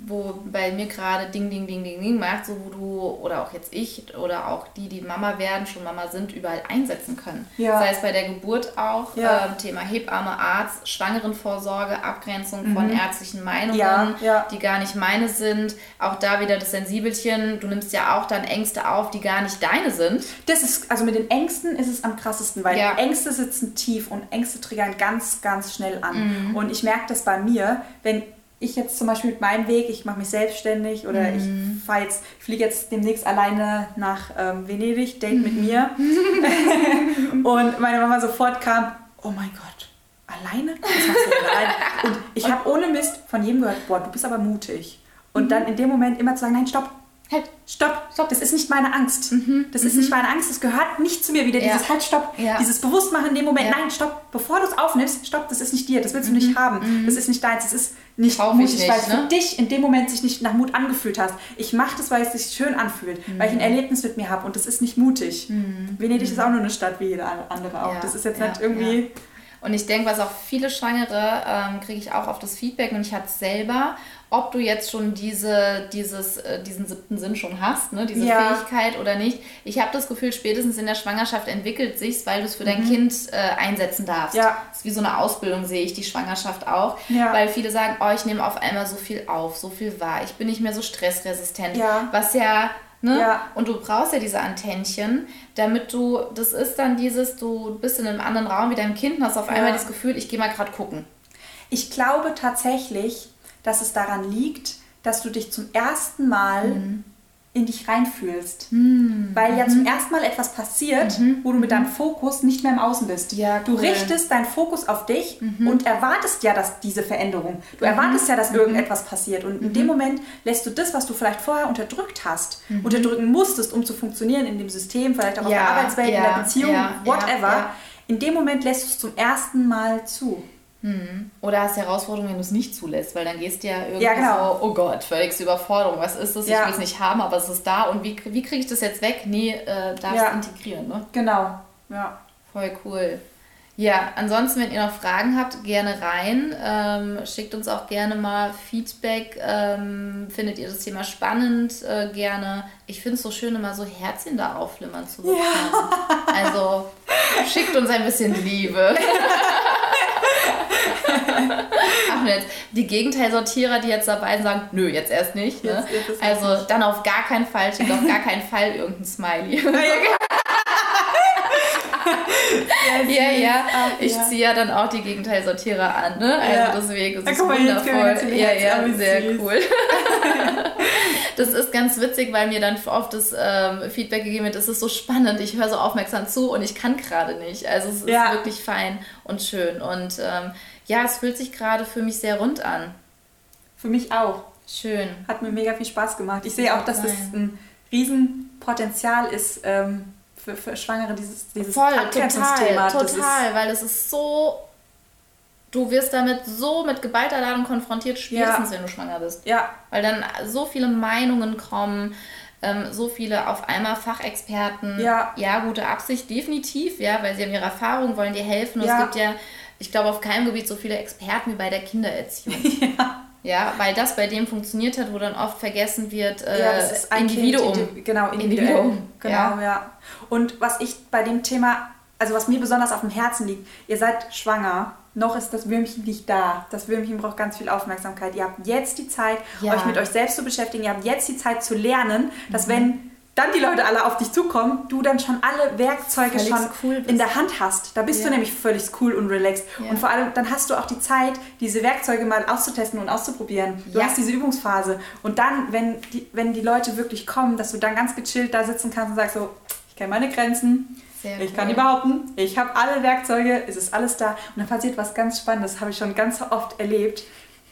[SPEAKER 1] wo bei mir gerade Ding, Ding, Ding, Ding, Ding macht, so wo du oder auch jetzt ich oder auch die, die Mama werden, schon Mama sind, überall einsetzen können.
[SPEAKER 2] Ja.
[SPEAKER 1] Sei es bei der Geburt auch,
[SPEAKER 2] Ja.
[SPEAKER 1] ähm, Thema Hebamme, Arzt, Schwangerenvorsorge, Abgrenzung von ärztlichen Meinungen,
[SPEAKER 2] Mhm. Ja,
[SPEAKER 1] die gar nicht meine sind. Auch da wieder das Sensibelchen, du nimmst ja auch dann Ängste auf, die gar nicht deine sind.
[SPEAKER 2] Das ist, also mit den Ängsten ist es am krassesten, weil
[SPEAKER 1] Ja.
[SPEAKER 2] Ängste sitzen tief und Ängste triggern ganz, ganz schnell an.
[SPEAKER 1] Mhm.
[SPEAKER 2] Und ich merke das bei mir, wenn ich jetzt zum Beispiel mit meinem Weg, ich mache mich selbstständig oder
[SPEAKER 1] Mhm.
[SPEAKER 2] ich fahre jetzt, ich fliege jetzt demnächst alleine nach ähm, Venedig, Date mit mir. und meine Mama sofort kam, oh mein Gott, alleine? Was machst du denn alleine? Und ich habe ohne Mist von jedem gehört, boah, du bist aber mutig. Und dann in dem Moment immer zu sagen, nein, stopp,
[SPEAKER 1] Halt,
[SPEAKER 2] Stopp, stopp, das ist nicht meine Angst. Das ist nicht meine Angst, das gehört nicht zu mir wieder.
[SPEAKER 1] Ja.
[SPEAKER 2] Dieses Halt, stopp,
[SPEAKER 1] Ja.
[SPEAKER 2] dieses Bewusstmachen in dem Moment.
[SPEAKER 1] Ja.
[SPEAKER 2] Nein, stopp, bevor du es aufnimmst, stopp, das ist nicht dir, das willst du nicht haben. Das ist nicht deins, das ist nicht
[SPEAKER 1] ich
[SPEAKER 2] mutig,
[SPEAKER 1] nicht,
[SPEAKER 2] weil es
[SPEAKER 1] ne?
[SPEAKER 2] für dich in dem Moment sich nicht nach Mut angefühlt hast. Ich mache das, weil es sich schön anfühlt, weil ich ein Erlebnis mit mir habe und das ist nicht mutig. Venedig ist auch nur eine Stadt wie jede andere auch. Das ist jetzt nicht irgendwie...
[SPEAKER 1] Und ich denke, was auch viele Schwangere ähm, kriege ich auch auf das Feedback und ich hatte es selber, ob du jetzt schon diese, dieses, äh, diesen siebten Sinn schon hast, ne, diese
[SPEAKER 2] Ja.
[SPEAKER 1] Fähigkeit oder nicht. Ich habe das Gefühl, spätestens in der Schwangerschaft entwickelt sich's, weil du es für dein Kind äh, einsetzen darfst.
[SPEAKER 2] Mhm. Ja.
[SPEAKER 1] Das ist wie so eine Ausbildung, sehe ich die Schwangerschaft auch.
[SPEAKER 2] Ja.
[SPEAKER 1] Weil viele sagen, oh, ich nehme auf einmal so viel auf, so viel wahr, ich bin nicht mehr so stressresistent.
[SPEAKER 2] Ja.
[SPEAKER 1] Was ja Ne?
[SPEAKER 2] Ja.
[SPEAKER 1] Und du brauchst ja diese Antennchen, damit du, das ist dann dieses, du bist in einem anderen Raum wie dein Kind und hast auf einmal
[SPEAKER 2] Ja.
[SPEAKER 1] das Gefühl, ich gehe mal gerade gucken.
[SPEAKER 2] Ich glaube tatsächlich, dass es daran liegt, dass du dich zum ersten Mal
[SPEAKER 1] Mhm.
[SPEAKER 2] in dich reinfühlst. Weil ja zum ersten Mal etwas passiert, wo du mit deinem Fokus nicht mehr im Außen bist.
[SPEAKER 1] Mhm. Ja,
[SPEAKER 2] Du
[SPEAKER 1] cool. Mhm.
[SPEAKER 2] richtest deinen Fokus auf dich und erwartest ja dass diese Veränderung. Du erwartest ja, dass irgendetwas passiert. Und in
[SPEAKER 1] Mhm.
[SPEAKER 2] dem Moment lässt du das, was du vielleicht vorher unterdrückt hast,
[SPEAKER 1] Mhm.
[SPEAKER 2] unterdrücken musstest, um zu funktionieren in dem System, vielleicht auch auf
[SPEAKER 1] Ja,
[SPEAKER 2] der Arbeitswelt, in
[SPEAKER 1] ja,
[SPEAKER 2] der Beziehung, whatever. In dem Moment lässt du es zum ersten Mal zu.
[SPEAKER 1] Oder hast Herausforderungen, wenn du es nicht zulässt, weil dann gehst du ja irgendwie
[SPEAKER 2] Ja, genau.
[SPEAKER 1] so, oh Gott, völligste Überforderung, was ist das?
[SPEAKER 2] Ja.
[SPEAKER 1] Ich will es nicht haben, aber es ist da und wie, wie kriege ich das jetzt weg? Nee, äh, darfst
[SPEAKER 2] Ja.
[SPEAKER 1] integrieren, ne?
[SPEAKER 2] Genau. Ja.
[SPEAKER 1] Voll cool. Ja, ansonsten, wenn ihr noch Fragen habt, gerne rein. Ähm, schickt uns auch gerne mal Feedback. Ähm, findet ihr das Thema spannend? Äh, gerne. Ich finde es so schön, immer so Herzchen da aufflimmern zu bekommen. Also schickt uns ein bisschen Liebe. Ach, jetzt die Gegenteilsortierer, die jetzt dabei sind, sagen, nö, jetzt erst nicht. Ne?
[SPEAKER 2] Jetzt- jetzt
[SPEAKER 1] also dann auf gar keinen Fall, schickt auf gar keinen Fall irgendein Smiley. Ja, ja.
[SPEAKER 2] Ach,
[SPEAKER 1] Ich
[SPEAKER 2] ja.
[SPEAKER 1] ziehe ja dann auch die Gegenteilsortierer an, ne? Also
[SPEAKER 2] Ja.
[SPEAKER 1] deswegen ist
[SPEAKER 2] Ja,
[SPEAKER 1] es wundervoll. Ja, ja, sehr
[SPEAKER 2] süß.
[SPEAKER 1] cool. Das ist ganz witzig, weil mir dann oft das ähm, Feedback gegeben wird, es ist so spannend, ich höre so aufmerksam zu und ich kann gerade nicht. Also es ist
[SPEAKER 2] Ja.
[SPEAKER 1] wirklich fein und schön. Und ähm, ja, es fühlt sich gerade für mich sehr rund an.
[SPEAKER 2] Für mich auch.
[SPEAKER 1] Schön.
[SPEAKER 2] Hat mir mega viel Spaß gemacht. Ich sehe auch, dass das
[SPEAKER 1] Nein.
[SPEAKER 2] ein Riesenpotenzial ist ähm, für, für Schwangere, dieses, dieses
[SPEAKER 1] Voll,
[SPEAKER 2] Abgrenzungsthema.
[SPEAKER 1] total, total, weil es ist so, du wirst damit so mit geballter Ladung konfrontiert, spätestens wenn du schwanger bist.
[SPEAKER 2] Ist, ja,
[SPEAKER 1] Weil dann so viele Meinungen kommen, ähm, so viele auf einmal Fachexperten.
[SPEAKER 2] Ja.
[SPEAKER 1] ja, gute Absicht, definitiv, ja, weil sie haben ihre Erfahrung, wollen dir helfen. Und
[SPEAKER 2] Ja.
[SPEAKER 1] es gibt ja, ich glaube, auf keinem Gebiet so viele Experten wie bei der Kindererziehung. ja. Weil das bei dem funktioniert hat, wo dann oft vergessen wird, äh,
[SPEAKER 2] ja, das ist ein
[SPEAKER 1] Individuum.
[SPEAKER 2] Kind, genau, individuell.
[SPEAKER 1] Individuum,
[SPEAKER 2] Genau,
[SPEAKER 1] ja.
[SPEAKER 2] ja. Und was ich bei dem Thema, also was mir besonders auf dem Herzen liegt, ihr seid schwanger, noch ist das Würmchen nicht da. Das Würmchen braucht ganz viel Aufmerksamkeit. Ihr habt jetzt die Zeit,
[SPEAKER 1] Ja.
[SPEAKER 2] euch mit euch selbst zu beschäftigen. Ihr habt jetzt die Zeit zu lernen, dass wenn dann die Leute alle auf dich zukommen, du dann schon alle Werkzeuge
[SPEAKER 1] Völlig
[SPEAKER 2] schon
[SPEAKER 1] cool
[SPEAKER 2] in der Hand hast. Da bist
[SPEAKER 1] Ja.
[SPEAKER 2] du nämlich völlig cool und relaxed.
[SPEAKER 1] Ja.
[SPEAKER 2] Und vor allem, dann hast du auch die Zeit, diese Werkzeuge mal auszutesten und auszuprobieren. Du
[SPEAKER 1] Ja.
[SPEAKER 2] hast diese Übungsphase. Und dann, wenn die, wenn die Leute wirklich kommen, dass du dann ganz gechillt da sitzen kannst und sagst so, ich kenne meine Grenzen,
[SPEAKER 1] Sehr
[SPEAKER 2] ich
[SPEAKER 1] cool.
[SPEAKER 2] kann die behaupten, ich habe alle Werkzeuge, es ist alles da. Und dann passiert was ganz Spannendes, habe ich schon ganz oft erlebt.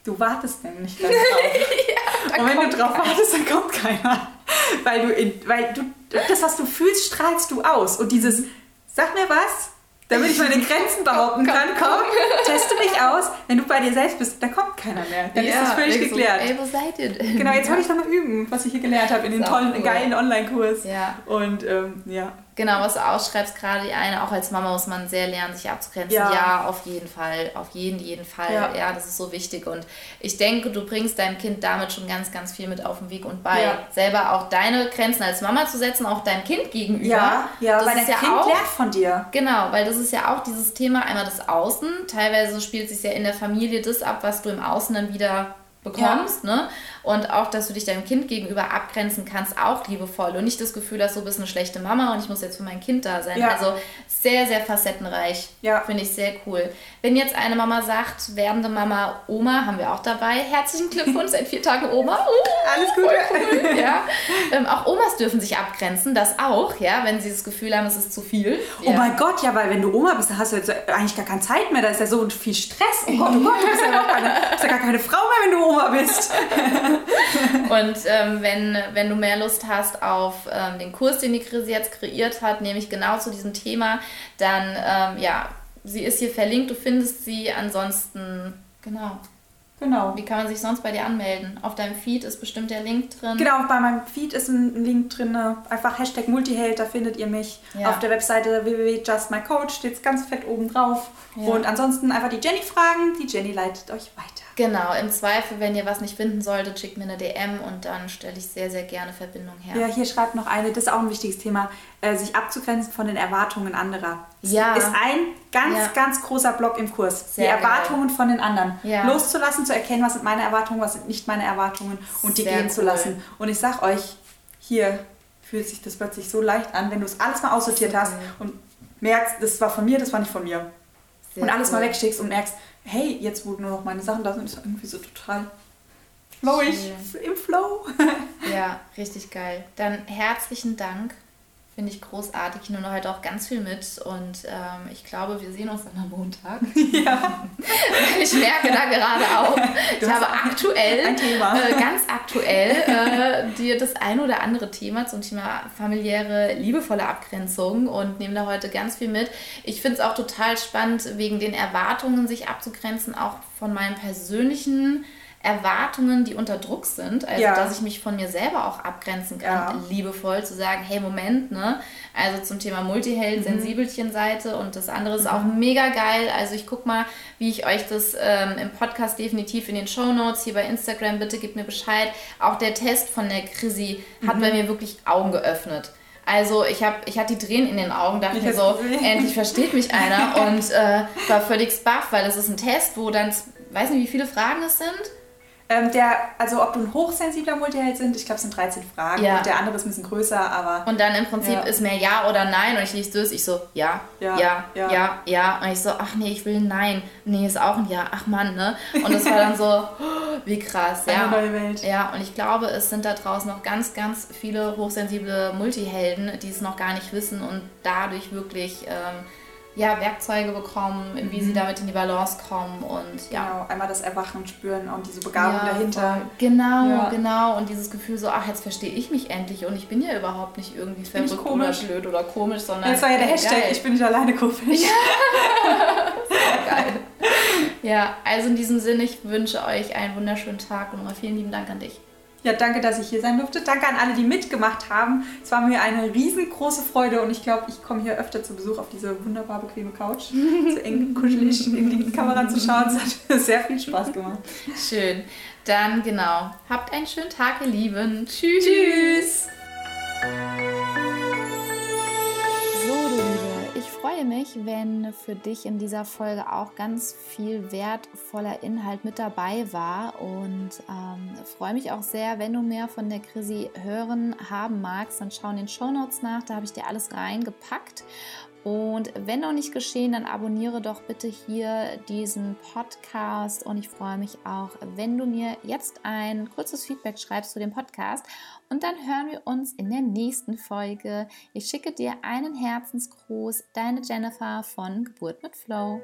[SPEAKER 2] Du wartest nämlich dann drauf. und wenn du drauf wartest, dann kommt keiner. Weil du, in, weil du das, was du fühlst, strahlst du aus. Und dieses, sag mir was, damit ich meine Grenzen behaupten kann, komm, teste mich aus. Wenn du bei dir selbst bist, dann kommt keiner mehr. Dann ist das völlig geklärt.
[SPEAKER 1] Ey, wo seid ihr denn?
[SPEAKER 2] Genau, jetzt
[SPEAKER 1] ja.
[SPEAKER 2] wollte ich noch mal üben, was ich hier gelernt habe in
[SPEAKER 1] auch
[SPEAKER 2] tollen,
[SPEAKER 1] cool.
[SPEAKER 2] geilen Online-Kurs.
[SPEAKER 1] Ja.
[SPEAKER 2] Und ähm, ja.
[SPEAKER 1] Genau, was du ausschreibst, gerade die eine, auch als Mama muss man sehr lernen, sich abzugrenzen.
[SPEAKER 2] Ja.
[SPEAKER 1] Ja, auf jeden Fall, auf jeden, jeden Fall.
[SPEAKER 2] Ja.
[SPEAKER 1] Ja. das ist so wichtig. Und ich denke, du bringst deinem Kind damit schon ganz, ganz viel mit auf den Weg und bei.
[SPEAKER 2] Ja.
[SPEAKER 1] Selber auch deine Grenzen als Mama zu setzen, auch deinem Kind gegenüber.
[SPEAKER 2] Ja, ja,
[SPEAKER 1] das
[SPEAKER 2] weil
[SPEAKER 1] ist
[SPEAKER 2] dein
[SPEAKER 1] ja
[SPEAKER 2] Kind
[SPEAKER 1] auch,
[SPEAKER 2] lernt von dir.
[SPEAKER 1] Genau, weil das ist ja auch dieses Thema, einmal das Außen. Teilweise spielt sich ja in der Familie das ab, was du im Außen dann wieder bekommst, ne? Und auch, dass du dich deinem Kind gegenüber abgrenzen kannst, auch liebevoll und nicht das Gefühl hast, du bist eine schlechte Mama und ich muss jetzt für mein Kind da sein.
[SPEAKER 2] Ja.
[SPEAKER 1] Also sehr, sehr facettenreich.
[SPEAKER 2] Ja.
[SPEAKER 1] Finde ich sehr cool. Wenn jetzt eine Mama sagt, werdende Mama, Oma, haben wir auch dabei. Herzlichen Glückwunsch, seit vier Tagen Oma. Uh,
[SPEAKER 2] Alles Gute.
[SPEAKER 1] cool, ja. Ähm, auch Omas dürfen sich abgrenzen, das auch, ja, wenn sie das Gefühl haben, es ist zu viel.
[SPEAKER 2] Oh
[SPEAKER 1] ja.
[SPEAKER 2] mein Gott, ja, weil wenn du Oma bist, dann hast du jetzt eigentlich gar keine Zeit mehr. Da ist ja so viel Stress. Oh Gott, oh Gott, du bist ja, keine, bist ja gar keine Frau mehr, wenn du Oma bist.
[SPEAKER 1] Und ähm, wenn, wenn du mehr Lust hast auf ähm, den Kurs, den die Krise jetzt kreiert hat, nämlich genau zu diesem Thema, dann ähm, ja, sie ist hier verlinkt, du findest sie. Ansonsten, genau.
[SPEAKER 2] Genau.
[SPEAKER 1] Wie kann man sich sonst bei dir anmelden? Auf deinem Feed ist bestimmt der Link drin.
[SPEAKER 2] Genau, bei meinem Feed ist ein Link drin. Einfach Hashtag Multiheld, da findet ihr mich.
[SPEAKER 1] Ja.
[SPEAKER 2] Auf der Webseite www.justmycoach steht es ganz fett oben drauf.
[SPEAKER 1] Ja.
[SPEAKER 2] Und ansonsten einfach die Jenny fragen. Die Jenny leitet euch weiter.
[SPEAKER 1] Genau, im Zweifel, wenn ihr was nicht finden solltet, schickt mir eine DM und dann stelle ich sehr, sehr gerne Verbindung her.
[SPEAKER 2] Ja, hier schreibt noch eine, das ist auch ein wichtiges Thema, äh, sich abzugrenzen von den Erwartungen anderer. Das
[SPEAKER 1] Ja.
[SPEAKER 2] ist ein ganz,
[SPEAKER 1] Ja.
[SPEAKER 2] ganz großer Block im Kurs.
[SPEAKER 1] Sehr
[SPEAKER 2] die Erwartungen von den anderen.
[SPEAKER 1] Ja.
[SPEAKER 2] Loszulassen, zu erkennen, was sind meine Erwartungen, was sind nicht meine Erwartungen und die
[SPEAKER 1] Sehr
[SPEAKER 2] gehen zu
[SPEAKER 1] cool.
[SPEAKER 2] lassen. Und ich sag euch, hier fühlt sich das plötzlich so leicht an, wenn du es alles mal aussortiert hast und merkst, das war von mir, das war nicht von mir.
[SPEAKER 1] Sehr
[SPEAKER 2] und alles mal
[SPEAKER 1] cool.
[SPEAKER 2] wegschickst und merkst, hey, jetzt wo nur noch meine Sachen da sind, ist irgendwie so total flowig, im Flow.
[SPEAKER 1] Ja, richtig geil. Dann herzlichen Dank. Finde ich großartig. Ich nehme heute auch ganz viel mit und ähm, ich glaube, wir sehen uns dann am Montag.
[SPEAKER 2] ja,
[SPEAKER 1] Ich merke da gerade auch, ich habe aktuell. Äh, ganz aktuell, äh, dir das ein oder andere Thema zum Thema familiäre, liebevolle Abgrenzung und nehme da heute ganz viel mit. Ich finde es auch total spannend, wegen den Erwartungen sich abzugrenzen, auch von meinen persönlichen Erwartungen, die unter Druck sind, also
[SPEAKER 2] Ja.
[SPEAKER 1] dass ich mich von mir selber auch abgrenzen kann,
[SPEAKER 2] Ja.
[SPEAKER 1] liebevoll zu sagen, hey Moment, ne? Also zum Thema Multiheld,
[SPEAKER 2] Mhm.
[SPEAKER 1] Sensibelchen-Seite und das andere ist auch mega geil. Also ich guck mal, wie ich euch das ähm, im Podcast definitiv in den Show Notes hier bei Instagram bitte gebt mir Bescheid. Auch der Test von der Chrissy hat
[SPEAKER 2] Mhm.
[SPEAKER 1] bei mir wirklich Augen geöffnet. Also ich habe, ich hatte die Tränen in den Augen, dachte
[SPEAKER 2] Ich
[SPEAKER 1] mir so,
[SPEAKER 2] gesehen.
[SPEAKER 1] endlich versteht mich einer und äh, war völlig baff, weil das ist ein Test, wo dann, weiß nicht, wie viele Fragen es sind.
[SPEAKER 2] Ähm, der, also ob du ein hochsensibler Multiheld sind, ich glaube es sind 13 Fragen
[SPEAKER 1] Ja.
[SPEAKER 2] und der andere ist ein bisschen größer, aber
[SPEAKER 1] Und dann im Prinzip
[SPEAKER 2] Ja.
[SPEAKER 1] ist mehr Ja oder Nein und ich lese das, ich so, ja,
[SPEAKER 2] Ja,
[SPEAKER 1] ja, ja,
[SPEAKER 2] ja.
[SPEAKER 1] ja, Und ich so, ach nee, ich will ein Nein. Nee, ist auch ein Ja, ach Mann, ne? Und das war dann so, oh, wie krass, ja.
[SPEAKER 2] eine neue Welt.
[SPEAKER 1] Ja, und ich glaube, es sind da draußen noch ganz, ganz viele hochsensible Multihelden, die es noch gar nicht wissen und dadurch wirklich ähm, ja, Werkzeuge bekommen, wie sie damit in die Balance kommen und ja.
[SPEAKER 2] Genau, einmal das Erwachen spüren und diese Begabung
[SPEAKER 1] Ja,
[SPEAKER 2] dahinter.
[SPEAKER 1] Genau,
[SPEAKER 2] Ja.
[SPEAKER 1] genau. Und dieses Gefühl so, ach, jetzt verstehe ich mich endlich und ich bin ja überhaupt nicht irgendwie verrückt oder
[SPEAKER 2] komisch.
[SPEAKER 1] blöd oder komisch, sondern.
[SPEAKER 2] Jetzt war ja der Hashtag,
[SPEAKER 1] geil.
[SPEAKER 2] ich bin nicht alleine komisch.
[SPEAKER 1] geil. Ja, also in diesem Sinne, ich wünsche euch einen wunderschönen Tag und nochmal vielen lieben Dank an dich.
[SPEAKER 2] Ja, danke, dass ich hier sein durfte. Danke an alle, die mitgemacht haben. Es war mir eine riesengroße Freude und ich glaube, ich komme hier öfter zu Besuch auf diese wunderbar bequeme Couch. so eng kuschelig in die Kamera zu schauen. Es hat sehr viel Spaß gemacht.
[SPEAKER 1] Schön. Dann genau. Habt einen schönen Tag, ihr Lieben. Tschüss.
[SPEAKER 2] Tschüss!
[SPEAKER 1] Freue mich, wenn für dich in dieser Folge auch ganz viel wertvoller Inhalt mit dabei war. Und ähm, freue mich auch sehr, wenn du mehr von der Chrissy hören haben magst, dann schau in den Show Notes nach, da habe ich dir alles reingepackt. Und wenn noch nicht geschehen, dann abonniere doch bitte hier diesen Podcast. Und ich freue mich auch, wenn du mir jetzt ein kurzes Feedback schreibst zu dem Podcast und dann hören wir uns in der nächsten Folge. Ich schicke dir einen Herzensgruß, deine Jennifer von Geburt mit Flow.